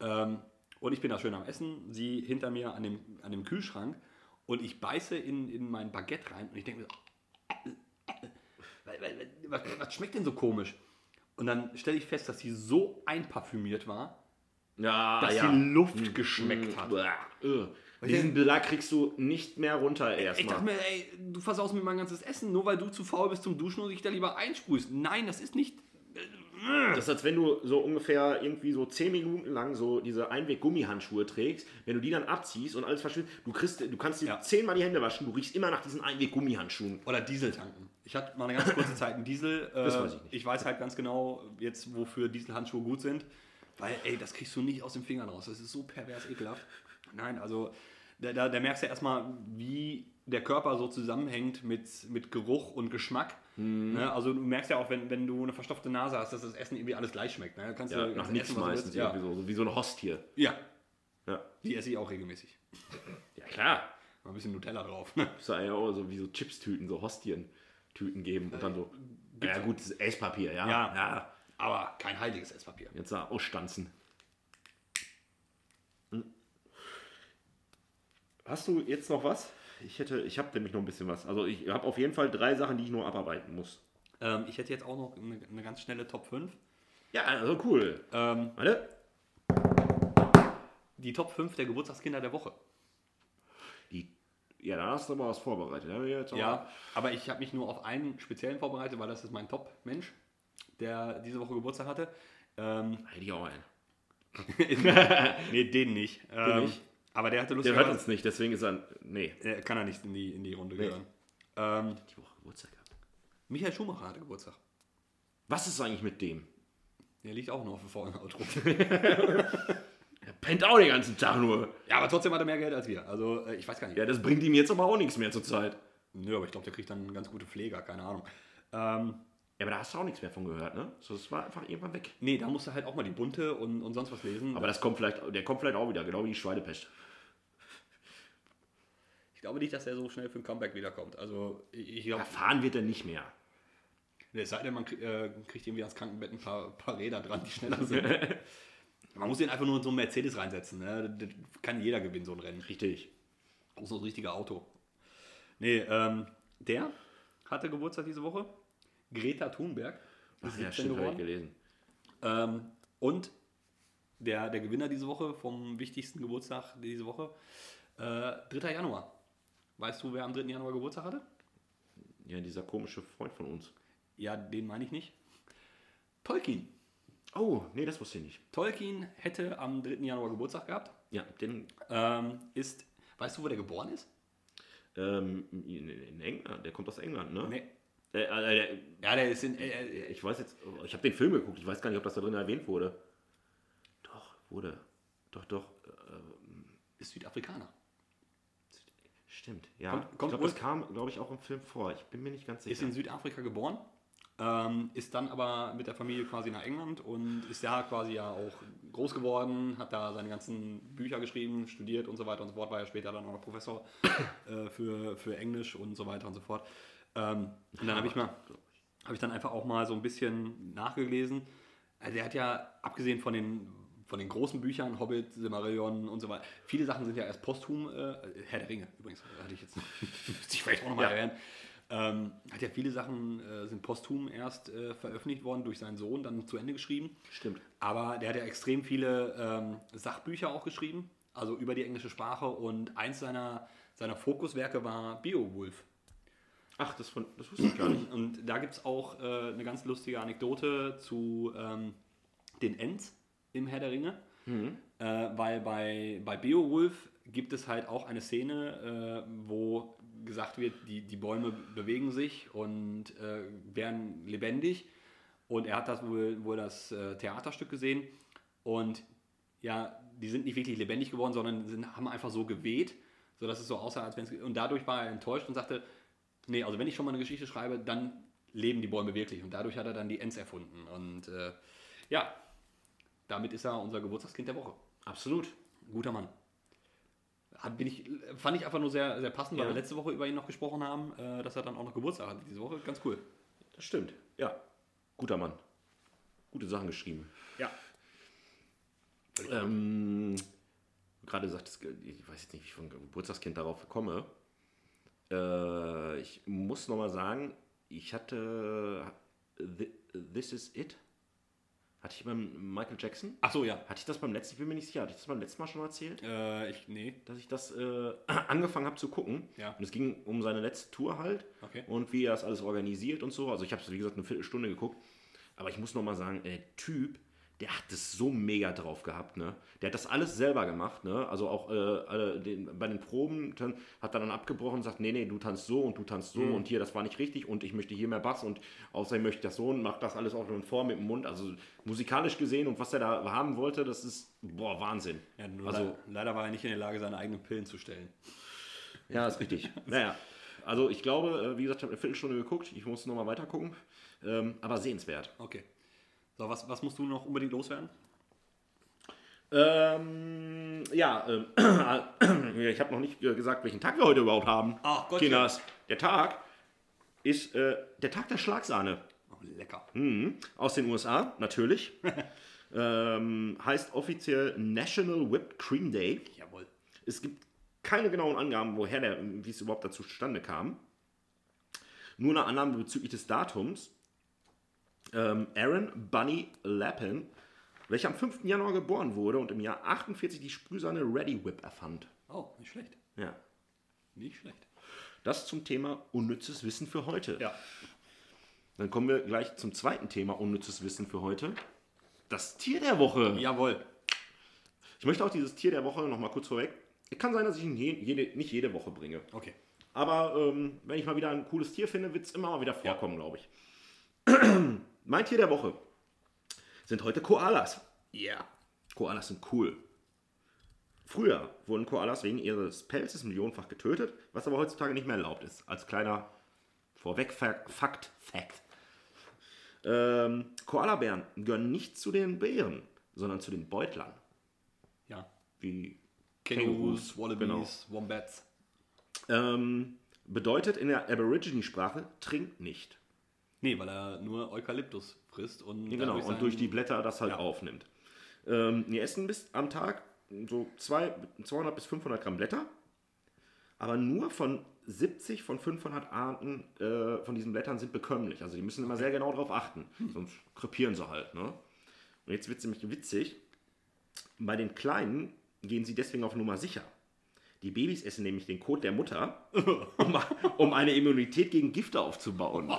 Ähm, und ich bin da schön am Essen, sie hinter mir an dem, an dem Kühlschrank und ich beiße in, in mein Baguette rein und ich denke mir so, "Wa- wa- wa- was, was schmeckt denn so komisch? Und dann stelle ich fest, dass sie so einparfümiert war, Ja, dass ja. die Luft geschmeckt hat. Bäh, äh. Diesen Belag kriegst du nicht mehr runter Ich dachte erstmal. mir, ey, du versaust mir mein ganzes Essen, nur weil du zu faul bist zum Duschen und dich da lieber einsprühst. Nein, das ist nicht. Das ist, als wenn du so ungefähr irgendwie so 10 Minuten lang so diese Einweg-Gummihandschuhe trägst. Wenn du die dann abziehst und alles verschwindet, du, kriegst, du kannst dir Ja. zehnmal die Hände waschen, du riechst immer nach diesen Einweg-Gummihandschuhen. Oder Diesel tanken. Ich hatte mal eine ganz kurze Zeit einen Diesel. Äh, Das weiß ich nicht. Ich weiß halt ganz genau jetzt, wofür Dieselhandschuhe gut sind. Weil, ey, das kriegst du nicht aus den Fingern raus. Das ist so pervers ekelhaft. Nein, also da, da, da merkst du erstmal, wie der Körper so zusammenhängt mit, mit Geruch und Geschmack. Mhm. Ne? Also du merkst ja auch, wenn, wenn du eine verstopfte Nase hast, dass das Essen irgendwie alles gleich schmeckt. Ne? Kannst Ja, du nach nichts meistens. Ja. so, wie so eine Host hier. ja, Ja, die esse ich auch regelmäßig. ja klar. Mal ein bisschen Nutella drauf. Muss da ja auch so wie so Chips-Tüten, so Hostien-Tüten geben und dann so. Ja, gut, das ist Esspapier, ja. Ja. ja. Aber kein heiliges Esspapier. Jetzt da ausstanzen. Hm. Hast du jetzt noch was? Ich hätte, ich habe nämlich noch ein bisschen was. Also ich habe auf jeden Fall drei Sachen, die ich nur abarbeiten muss. Ähm, ich hätte jetzt auch noch eine, eine ganz schnelle Top 5. Ja, also cool. Ähm, Warte. die Top 5 der Geburtstagskinder der Woche. Die, ja, da hast du aber was vorbereitet. Ja, aber- ich habe mich nur auf einen speziellen vorbereitet, weil das ist mein Top-Mensch, der diese Woche Geburtstag hatte. Ähm, Hätte ich auch einen. nee, den nicht. Ähm, nicht? Aber der hatte Der lustig. hört uns nicht, deswegen ist er. Nee. kann er nicht in die, in die Runde Nee. gehören. Ähm, Die Woche Geburtstag gehabt. Michael Schumacher hatte Geburtstag. Was ist eigentlich mit dem? Der liegt auch noch auf dem faulen Auto. Er pennt auch den ganzen Tag nur. ja, aber trotzdem hat er mehr Geld als wir. Also, äh, ich weiß gar nicht. Ja, das bringt ihm jetzt aber auch nichts mehr zur Zeit. Nö, aber ich glaube, der kriegt dann ganz gute Pfleger, keine Ahnung. Ähm, Ja, aber da hast du auch nichts mehr von gehört, ne? So, das war einfach irgendwann weg. nee, da musst du halt auch mal die Bunte und, und sonst was lesen. Aber das kommt vielleicht, der kommt vielleicht auch wieder, genau wie die Schweinepest. ich glaube nicht, dass er so schnell für ein Comeback wiederkommt. Also, ich, glaube, Erfahren wird er nicht mehr. es sei denn, man krieg, äh, kriegt irgendwie ans Krankenbett ein paar, paar Räder dran, die schneller sind. man muss ihn einfach nur in so einen Mercedes reinsetzen. Ne? Das kann jeder gewinnen, so ein Rennen. Richtig. Ein richtiger Auto. Nee, ähm, der hatte Geburtstag diese Woche. Greta Thunberg. Ach ja, 17 stimmt, habe ich gelesen. Ähm, und der, der Gewinner diese Woche vom wichtigsten Geburtstag diese Woche, äh, 3. Januar. Weißt du, wer am 3. Januar Geburtstag hatte? Ja, dieser komische Freund von uns. Ja, den meine ich nicht. Tolkien. Oh, nee, das wusste ich nicht. Tolkien hätte am 3. Januar Geburtstag gehabt. Ja, den Ähm, ist, weißt du, wo der geboren ist? ähm, in, in England, der kommt aus England, ne? Nee. Äh, äh, der, Ja, der ist in. Äh, äh, ich weiß jetzt, ich habe den Film geguckt, ich weiß gar nicht, ob das da drin erwähnt wurde. Doch, wurde. Doch, doch. Äh, ist Südafrikaner. stimmt, ja. Kommt- kommt ich glaube, das kam, glaube ich, auch im Film vor. Ich bin mir nicht ganz Ist sicher. in Südafrika geboren. Ähm, ist dann aber mit der Familie quasi nach England und ist da quasi ja auch groß geworden, hat da seine ganzen Bücher geschrieben, studiert und so weiter und so fort, war ja später dann auch noch Professor äh, für, für Englisch und so weiter und so fort. Ähm, und dann habe ich mal, habe ich dann einfach auch mal so ein bisschen nachgelesen. Also er hat ja, abgesehen von den, von den großen Büchern, Hobbit, Silmarillion und so weiter, viele Sachen sind ja erst posthum, äh, Herr der Ringe übrigens, hatte ich jetzt, müsste ich vielleicht auch nochmal Ja. erwähnen. Ähm, hat ja viele Sachen, äh, sind posthum erst äh, veröffentlicht worden durch seinen Sohn, dann zu Ende geschrieben. Stimmt. Aber der hat ja extrem viele ähm, Sachbücher auch geschrieben, also über die englische Sprache. Und eins seiner, seiner Fokuswerke war Beowulf. Ach, das, von, das wusste ich gar nicht. Und da gibt es auch äh, eine ganz lustige Anekdote zu ähm, den Ents im Herr der Ringe. Äh, weil bei, bei Beowulf gibt es halt auch eine Szene, äh, wo gesagt wird, die, die Bäume bewegen sich und äh, werden lebendig. Und er hat das wohl, wohl das äh, Theaterstück gesehen. Und ja, die sind nicht wirklich lebendig geworden, sondern sind, haben einfach so geweht, sodass es so aussah, als wenn es. Und dadurch war er enttäuscht und sagte, nee, also wenn ich schon mal eine Geschichte schreibe, dann leben die Bäume wirklich. Und dadurch hat er dann die Ents erfunden. Und äh, ja, damit ist er unser Geburtstagskind der Woche. Absolut. Guter Mann. Hat, bin ich, fand ich einfach nur sehr, sehr passend, weil Ja. wir letzte Woche über ihn noch gesprochen haben, äh, dass er dann auch noch Geburtstag hat diese Woche. Ganz cool. Das stimmt. Ja. Guter Mann. Gute Sachen geschrieben. Ja. Ähm, gerade gesagt, ich weiß jetzt nicht, wie ich von Geburtstagskind darauf komme. Äh, ich muss nochmal sagen, ich hatte Thi- This Is It. Hatte ich beim Michael Jackson? Ach so, ja. Hatte ich das beim letzten, ich bin mir nicht sicher, hatte ich das beim letzten Mal schon erzählt? Äh, ich, nee. dass ich das äh, angefangen habe zu gucken. Ja. Und es ging um seine letzte Tour halt Okay. und wie er das alles organisiert und so. Also ich habe es, wie gesagt, eine Viertelstunde geguckt. Aber ich muss noch mal sagen, äh, der Typ, der hat das so mega drauf gehabt. Ne? Der hat das alles selber gemacht. Ne? Also auch äh, alle den, bei den Proben dann, hat er dann abgebrochen und sagt, nee, nee, du tanzt so und du tanzt so Mhm. und hier, das war nicht richtig und ich möchte hier mehr Bass und außerdem möchte ich das so und macht das alles auch schon vor mit dem Mund. Also musikalisch gesehen und was er da haben wollte, das ist, boah, Wahnsinn. Ja, also, le leider war er nicht in der Lage, seine eigenen Pillen zu stellen. Ja, ist richtig. naja, also ich glaube, äh, wie gesagt, ich habe eine Viertelstunde geguckt. Ich muss nochmal weiter gucken. Ähm, aber sehenswert. Okay. So, was, was musst du noch unbedingt loswerden? Ähm, ja, ähm, ich habe noch nicht äh, gesagt, welchen Tag wir heute überhaupt haben. Ach, Gottchen. Kinders. Der Tag ist äh, der Tag der Schlagsahne. Oh, lecker. Mhm. Aus den USA, natürlich. ähm, heißt offiziell National Whipped Cream Day. Jawohl. Es gibt keine genauen Angaben, woher der, wie es überhaupt dazu zustande kam. Nur eine Annahme bezüglich des Datums. Ähm, Aaron Bunny Lappin, welcher am 5. Januar geboren wurde und im Jahr 48 die Sprühsahne Ready Whip erfand. Oh, nicht schlecht. Ja. Nicht schlecht. Das zum Thema unnützes Wissen für heute. Ja. Dann kommen wir gleich zum zweiten Thema unnützes Wissen für heute. Das Tier der Woche. Jawohl. Ich möchte auch dieses Tier der Woche noch mal kurz vorweg. Es kann sein, dass ich ihn je, jede, nicht jede Woche bringe. Okay. Aber ähm, wenn ich mal wieder ein cooles Tier finde, wird es immer mal wieder vorkommen, glaube ich. Mein Tier der Woche sind heute Koalas. Ja. Koalas sind cool. Früher wurden Koalas wegen ihres Pelzes millionenfach getötet, was aber heutzutage nicht mehr erlaubt ist. Als kleiner Vorweg-Fakt. Fact. Ähm, Koalabären gehören nicht zu den Bären, sondern zu den Beutlern. Ja. Wie Kängurus, Genau. Wallabies, Wombats. Ähm, bedeutet in der Aborigine-Sprache trinkt nicht. Nee, weil er nur Eukalyptus frisst und Ja, genau, und durch die Blätter das halt Ja. aufnimmt. Ähm, die essen bis am Tag so zwei, 200 bis 500 Gramm Blätter, aber nur von 70 von 500 Arten äh, von diesen Blättern sind bekömmlich. Also die müssen immer sehr genau darauf achten, sonst krepieren sie halt. Ne? Und jetzt wird es nämlich witzig, bei den Kleinen gehen sie deswegen auf Nummer sicher. Die Babys essen nämlich den Kot der Mutter, um, um eine Immunität gegen Gifte aufzubauen.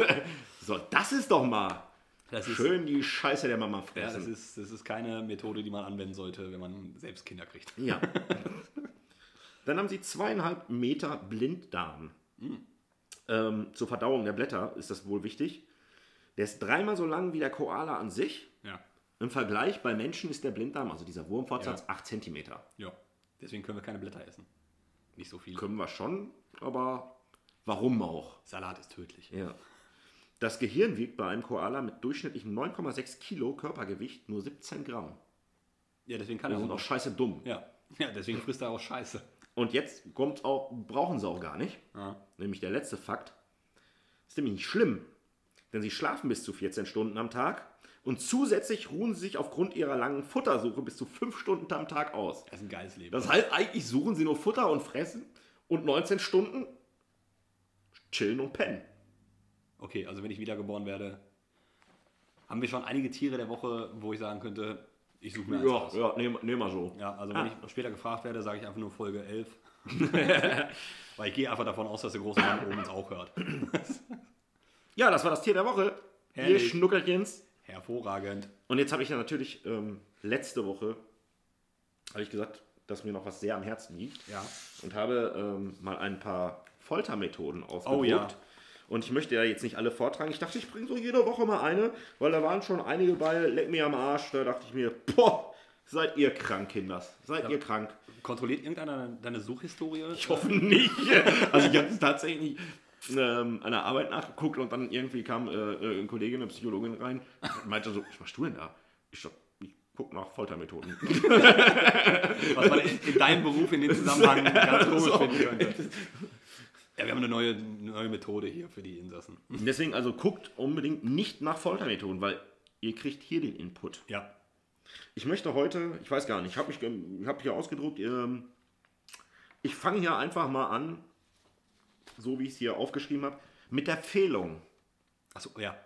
so, das ist doch mal Das ist, schön die Scheiße der Mama Ja, das fressen. ist, das ist keine Methode, die man anwenden sollte, wenn man selbst Kinder kriegt. Ja. Dann haben sie zweieinhalb Meter Blinddarm. Ähm, zur Verdauung der Blätter ist das wohl wichtig. Der ist dreimal so lang wie der Koala an sich. Ja. Im Vergleich bei Menschen ist der Blinddarm, also dieser Wurmfortsatz, Ja. 8 cm. Ja. Deswegen können wir keine Blätter essen. Nicht so viel. Können wir schon, aber warum auch? Salat ist tödlich. Ja. Das Gehirn wiegt bei einem Koala mit durchschnittlichem 9,6 Kilo Körpergewicht nur 17 Gramm. Ja, deswegen kann er auch sind auch noch. scheiße dumm. Ja. ja, deswegen frisst er auch Scheiße. Und jetzt kommt auch, brauchen sie auch gar nicht. Ja. Nämlich der letzte Fakt. Ist nämlich nicht schlimm. Denn sie schlafen bis zu 14 Stunden am Tag und zusätzlich ruhen sie sich aufgrund ihrer langen Futtersuche bis zu 5 Stunden am Tag aus. Das ist ein geiles Leben. Das heißt, eigentlich suchen sie nur Futter und fressen und 19 Stunden chillen und pennen. Okay, also wenn ich wiedergeboren werde, haben wir schon einige Tiere der Woche, wo ich sagen könnte, ich suche mir eins Ja, aus. ja, nehmen nehm mal so. Ja, also Ah. wenn ich noch später gefragt werde, sage ich einfach nur Folge 11. Weil ich gehe einfach davon aus, dass der große Mann oben es auch hört. Ja, das war das Tier der Woche. Ihr Herrlich. Hervorragend. Und jetzt habe ich ja natürlich ähm, letzte Woche, habe ich gesagt, dass mir noch was sehr am Herzen liegt. Ja. Und habe ähm, mal ein paar Foltermethoden ausgedruckt. Oh ja. Und ich möchte ja jetzt nicht alle vortragen. Ich dachte, ich bringe so jede Woche mal eine, weil da waren schon einige bei, leck mir am Arsch. Da dachte ich mir, boah, seid ihr krank, Kinders. Seid ihr krank. Kontrolliert irgendeiner deine Suchhistorie? Ich hoffe nicht. Also ich habe es tatsächlich ähm, an der Arbeit nachgeguckt und dann irgendwie kam äh, äh, ein Kollege, eine Psychologin rein und meinte so, was machst du denn da? Ich so, ich gucke nach Foltermethoden. Was man in, in deinem Beruf in dem Zusammenhang ganz komisch So. finden könnte. Ja, wir haben eine neue, neue Methode hier für die Insassen. Deswegen also guckt unbedingt nicht nach Foltermethoden, weil ihr kriegt hier den Input. Ja. Ich möchte heute, ich weiß gar nicht, ich habe hab hier ausgedruckt, ähm, ich fange hier einfach mal an, so wie ich es hier aufgeschrieben habe, mit der Fehlung. Achso, ja.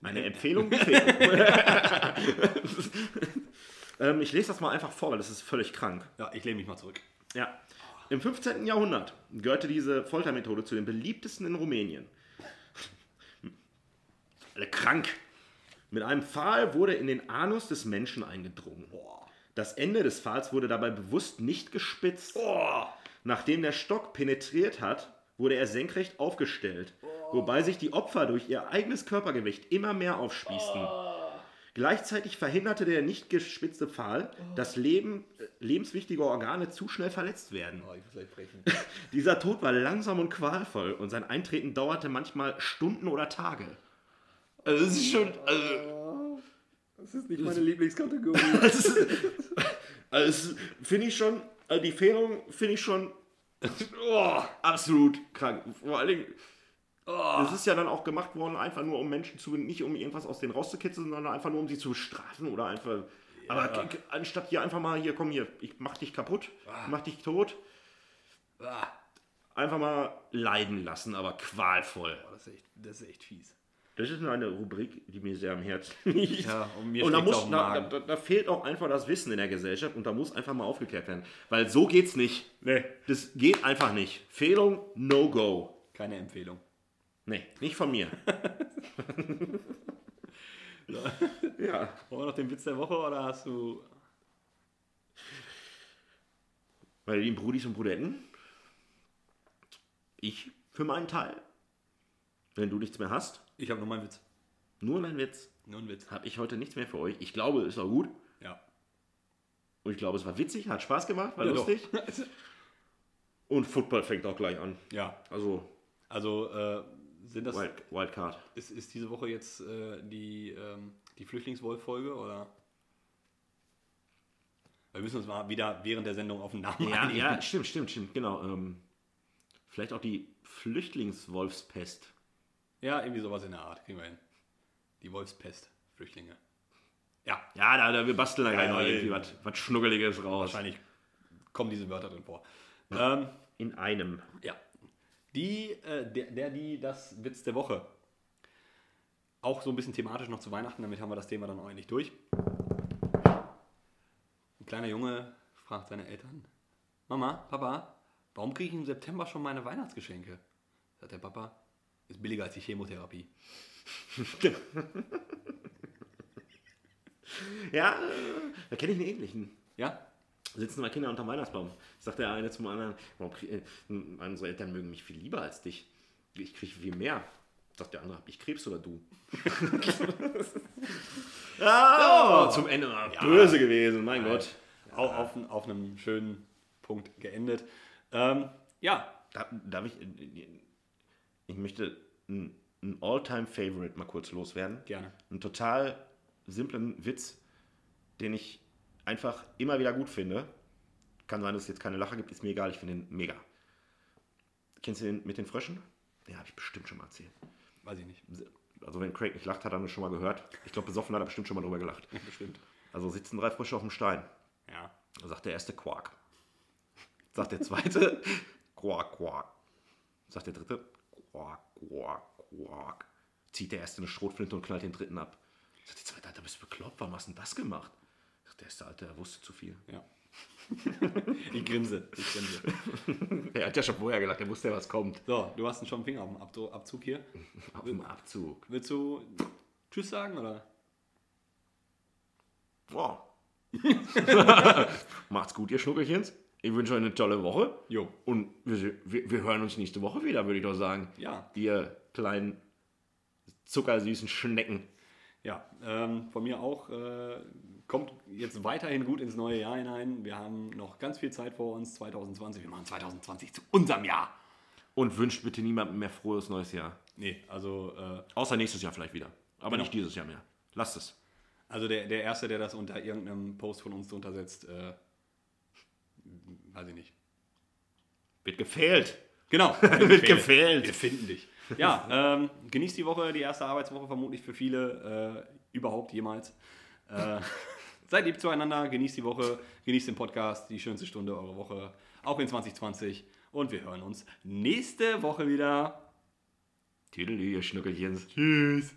Eine Empfehlung, ähm, ich lese das mal einfach vor, weil das ist völlig krank. Ja, ich lehne mich mal zurück. Ja. Im 15. Jahrhundert gehörte diese Foltermethode zu den beliebtesten in Rumänien. Alle krank. Mit einem Pfahl wurde in den Anus des Menschen eingedrungen. Das Ende des Pfahls wurde dabei bewusst nicht gespitzt. Nachdem der Stock penetriert hat, wurde er senkrecht aufgestellt, wobei sich die Opfer durch ihr eigenes Körpergewicht immer mehr aufspießten. Gleichzeitig verhinderte der nicht gespitzte Pfahl, dass Leben, äh, lebenswichtige Organe zu schnell verletzt werden. Oh, ich muss gleich brechen. Dieser Tod war langsam und qualvoll und sein Eintreten dauerte manchmal Stunden oder Tage. Also das ist schon, also, Das ist nicht meine Lieblingskategorie. also das finde ich schon, also die Fehlung finde ich schon oh, absolut krank. Vor allen Dingen, das ist ja dann auch gemacht worden, einfach nur um Menschen zu, nicht um irgendwas aus denen rauszukitzeln, sondern einfach nur um sie zu strafen oder einfach, aber k- k- anstatt hier einfach mal, hier komm hier, ich mach dich kaputt, ich mach dich tot, Ah, einfach mal leiden lassen, aber qualvoll. das, ist echt, das ist echt fies. Das ist eine Rubrik, die mir sehr am Herzen liegt. Ja, und mir und da, muss, den da, da, da fehlt auch einfach das Wissen in der Gesellschaft und da muss einfach mal aufgeklärt werden. Weil so geht's nicht. Nee. Das geht einfach nicht. Fehlung, no go. Keine Empfehlung. Nee, nicht von mir. ja. Wollen wir noch den Witz der Woche oder hast du. Meine lieben Brudis und Brudetten, ich für meinen Teil, wenn du nichts mehr hast, Ich habe nur meinen Witz. nur mein Witz, Nur einen Witz. habe ich heute nichts mehr für euch. Ich glaube, es war gut Ja. und ich glaube, es war witzig, hat Spaß gemacht, war Ja, lustig. Und Football fängt auch gleich an. Ja. Also Also äh, sind das. Wild, Wildcard. Ist, ist diese Woche jetzt äh, die, ähm, die Flüchtlingswolf-Folge oder? Wir müssen uns mal wieder während der Sendung auf den Namen Ja, einigen. ja, stimmt, stimmt, stimmt, genau. Ähm, vielleicht auch die Flüchtlingswolfspest. Ja, irgendwie sowas in der Art. Kriegen wir hin. Die Wolfspest, Flüchtlinge. Ja, Ja, da, da, wir basteln da gleich noch irgendwie was, was Schnuggeliges raus. wahrscheinlich kommen diese Wörter drin vor. Ähm, In einem. ja. Die, äh, der, der, die, das Witz der Woche. Auch so ein bisschen thematisch noch zu Weihnachten, damit haben wir das Thema dann auch endlich durch. Ein kleiner Junge fragt seine Eltern: Mama, Papa, warum kriege ich im September schon meine Weihnachtsgeschenke? Sagt der Papa: Ist billiger als die Chemotherapie. Ja, da kenne ich einen ähnlichen. Ja? Sitzen zwei Kinder unterm Weihnachtsbaum. Sagt der eine zum anderen, äh, unsere Eltern mögen mich viel lieber als dich. Ich kriege viel mehr. Sagt der andere, hab ich Krebs oder du? ah, zum Ende mal böse gewesen, mein Gott. Auch auf, auf einem schönen Punkt geendet. Ähm, ja, Da, darf ich, äh, ich möchte ein, ein All-Time-Favorite mal kurz loswerden. gerne. Einen total simplen Witz, den ich einfach immer wieder gut finde. Kann sein, dass es jetzt keine Lache gibt, ist mir egal, ich finde ihn mega. Kennst du den mit den Fröschen? Den habe ich bestimmt schon mal erzählt. Weiß ich nicht. Also wenn Craig nicht lacht, hat er das schon mal gehört. Ich glaube, besoffen hat er bestimmt schon mal drüber gelacht. Bestimmt. Also sitzen drei Frösche auf dem Stein. Ja. Da sagt der erste Quark. Sagt der zweite Quark, Quark. Sagt der dritte quack, quack, quack. Zieht der erste eine Schrotflinte und knallt den dritten ab. Sagt der zweite, Alter, bist du bekloppt? Warum hast du denn das gemacht? Sagt der erste, Alter, er wusste zu viel. Ja. ich grinse, ich grinse. Er hat ja schon vorher gedacht, er wusste ja, was kommt. So, du hast schon Finger auf dem Abzug hier. Auf dem Abzug. Willst du Tschüss sagen oder? Boah. Macht's gut, ihr Schnuckelchens. Ich wünsche euch eine tolle Woche. Jo. Und wir, wir, wir hören uns nächste Woche wieder, würde ich doch sagen. Ja. Ihr kleinen zuckersüßen Schnecken. Ja, ähm, von mir auch. Äh, kommt jetzt weiterhin gut ins neue Jahr hinein. Wir haben noch ganz viel Zeit vor uns, 2020. Wir machen 2020 zu unserem Jahr. Und wünscht bitte niemandem mehr frohes neues Jahr. Nee, also, äh, Außer nächstes Jahr vielleicht wieder. Aber Genau. nicht dieses Jahr mehr. Lasst es. also der, der Erste, der das unter irgendeinem Post von uns drunter setzt, äh, weiß ich nicht. Wird gefehlt. Genau. Wird gefehlt. Wir finden dich. Ja, ähm, genießt die Woche, die erste Arbeitswoche vermutlich für viele äh, überhaupt jemals. Äh, seid lieb zueinander, genießt die Woche, genießt den Podcast, die schönste Stunde eurer Woche, auch in 2020. Und wir hören uns nächste Woche wieder. Tüdelü, ihr Schnuckelchens. Tschüss.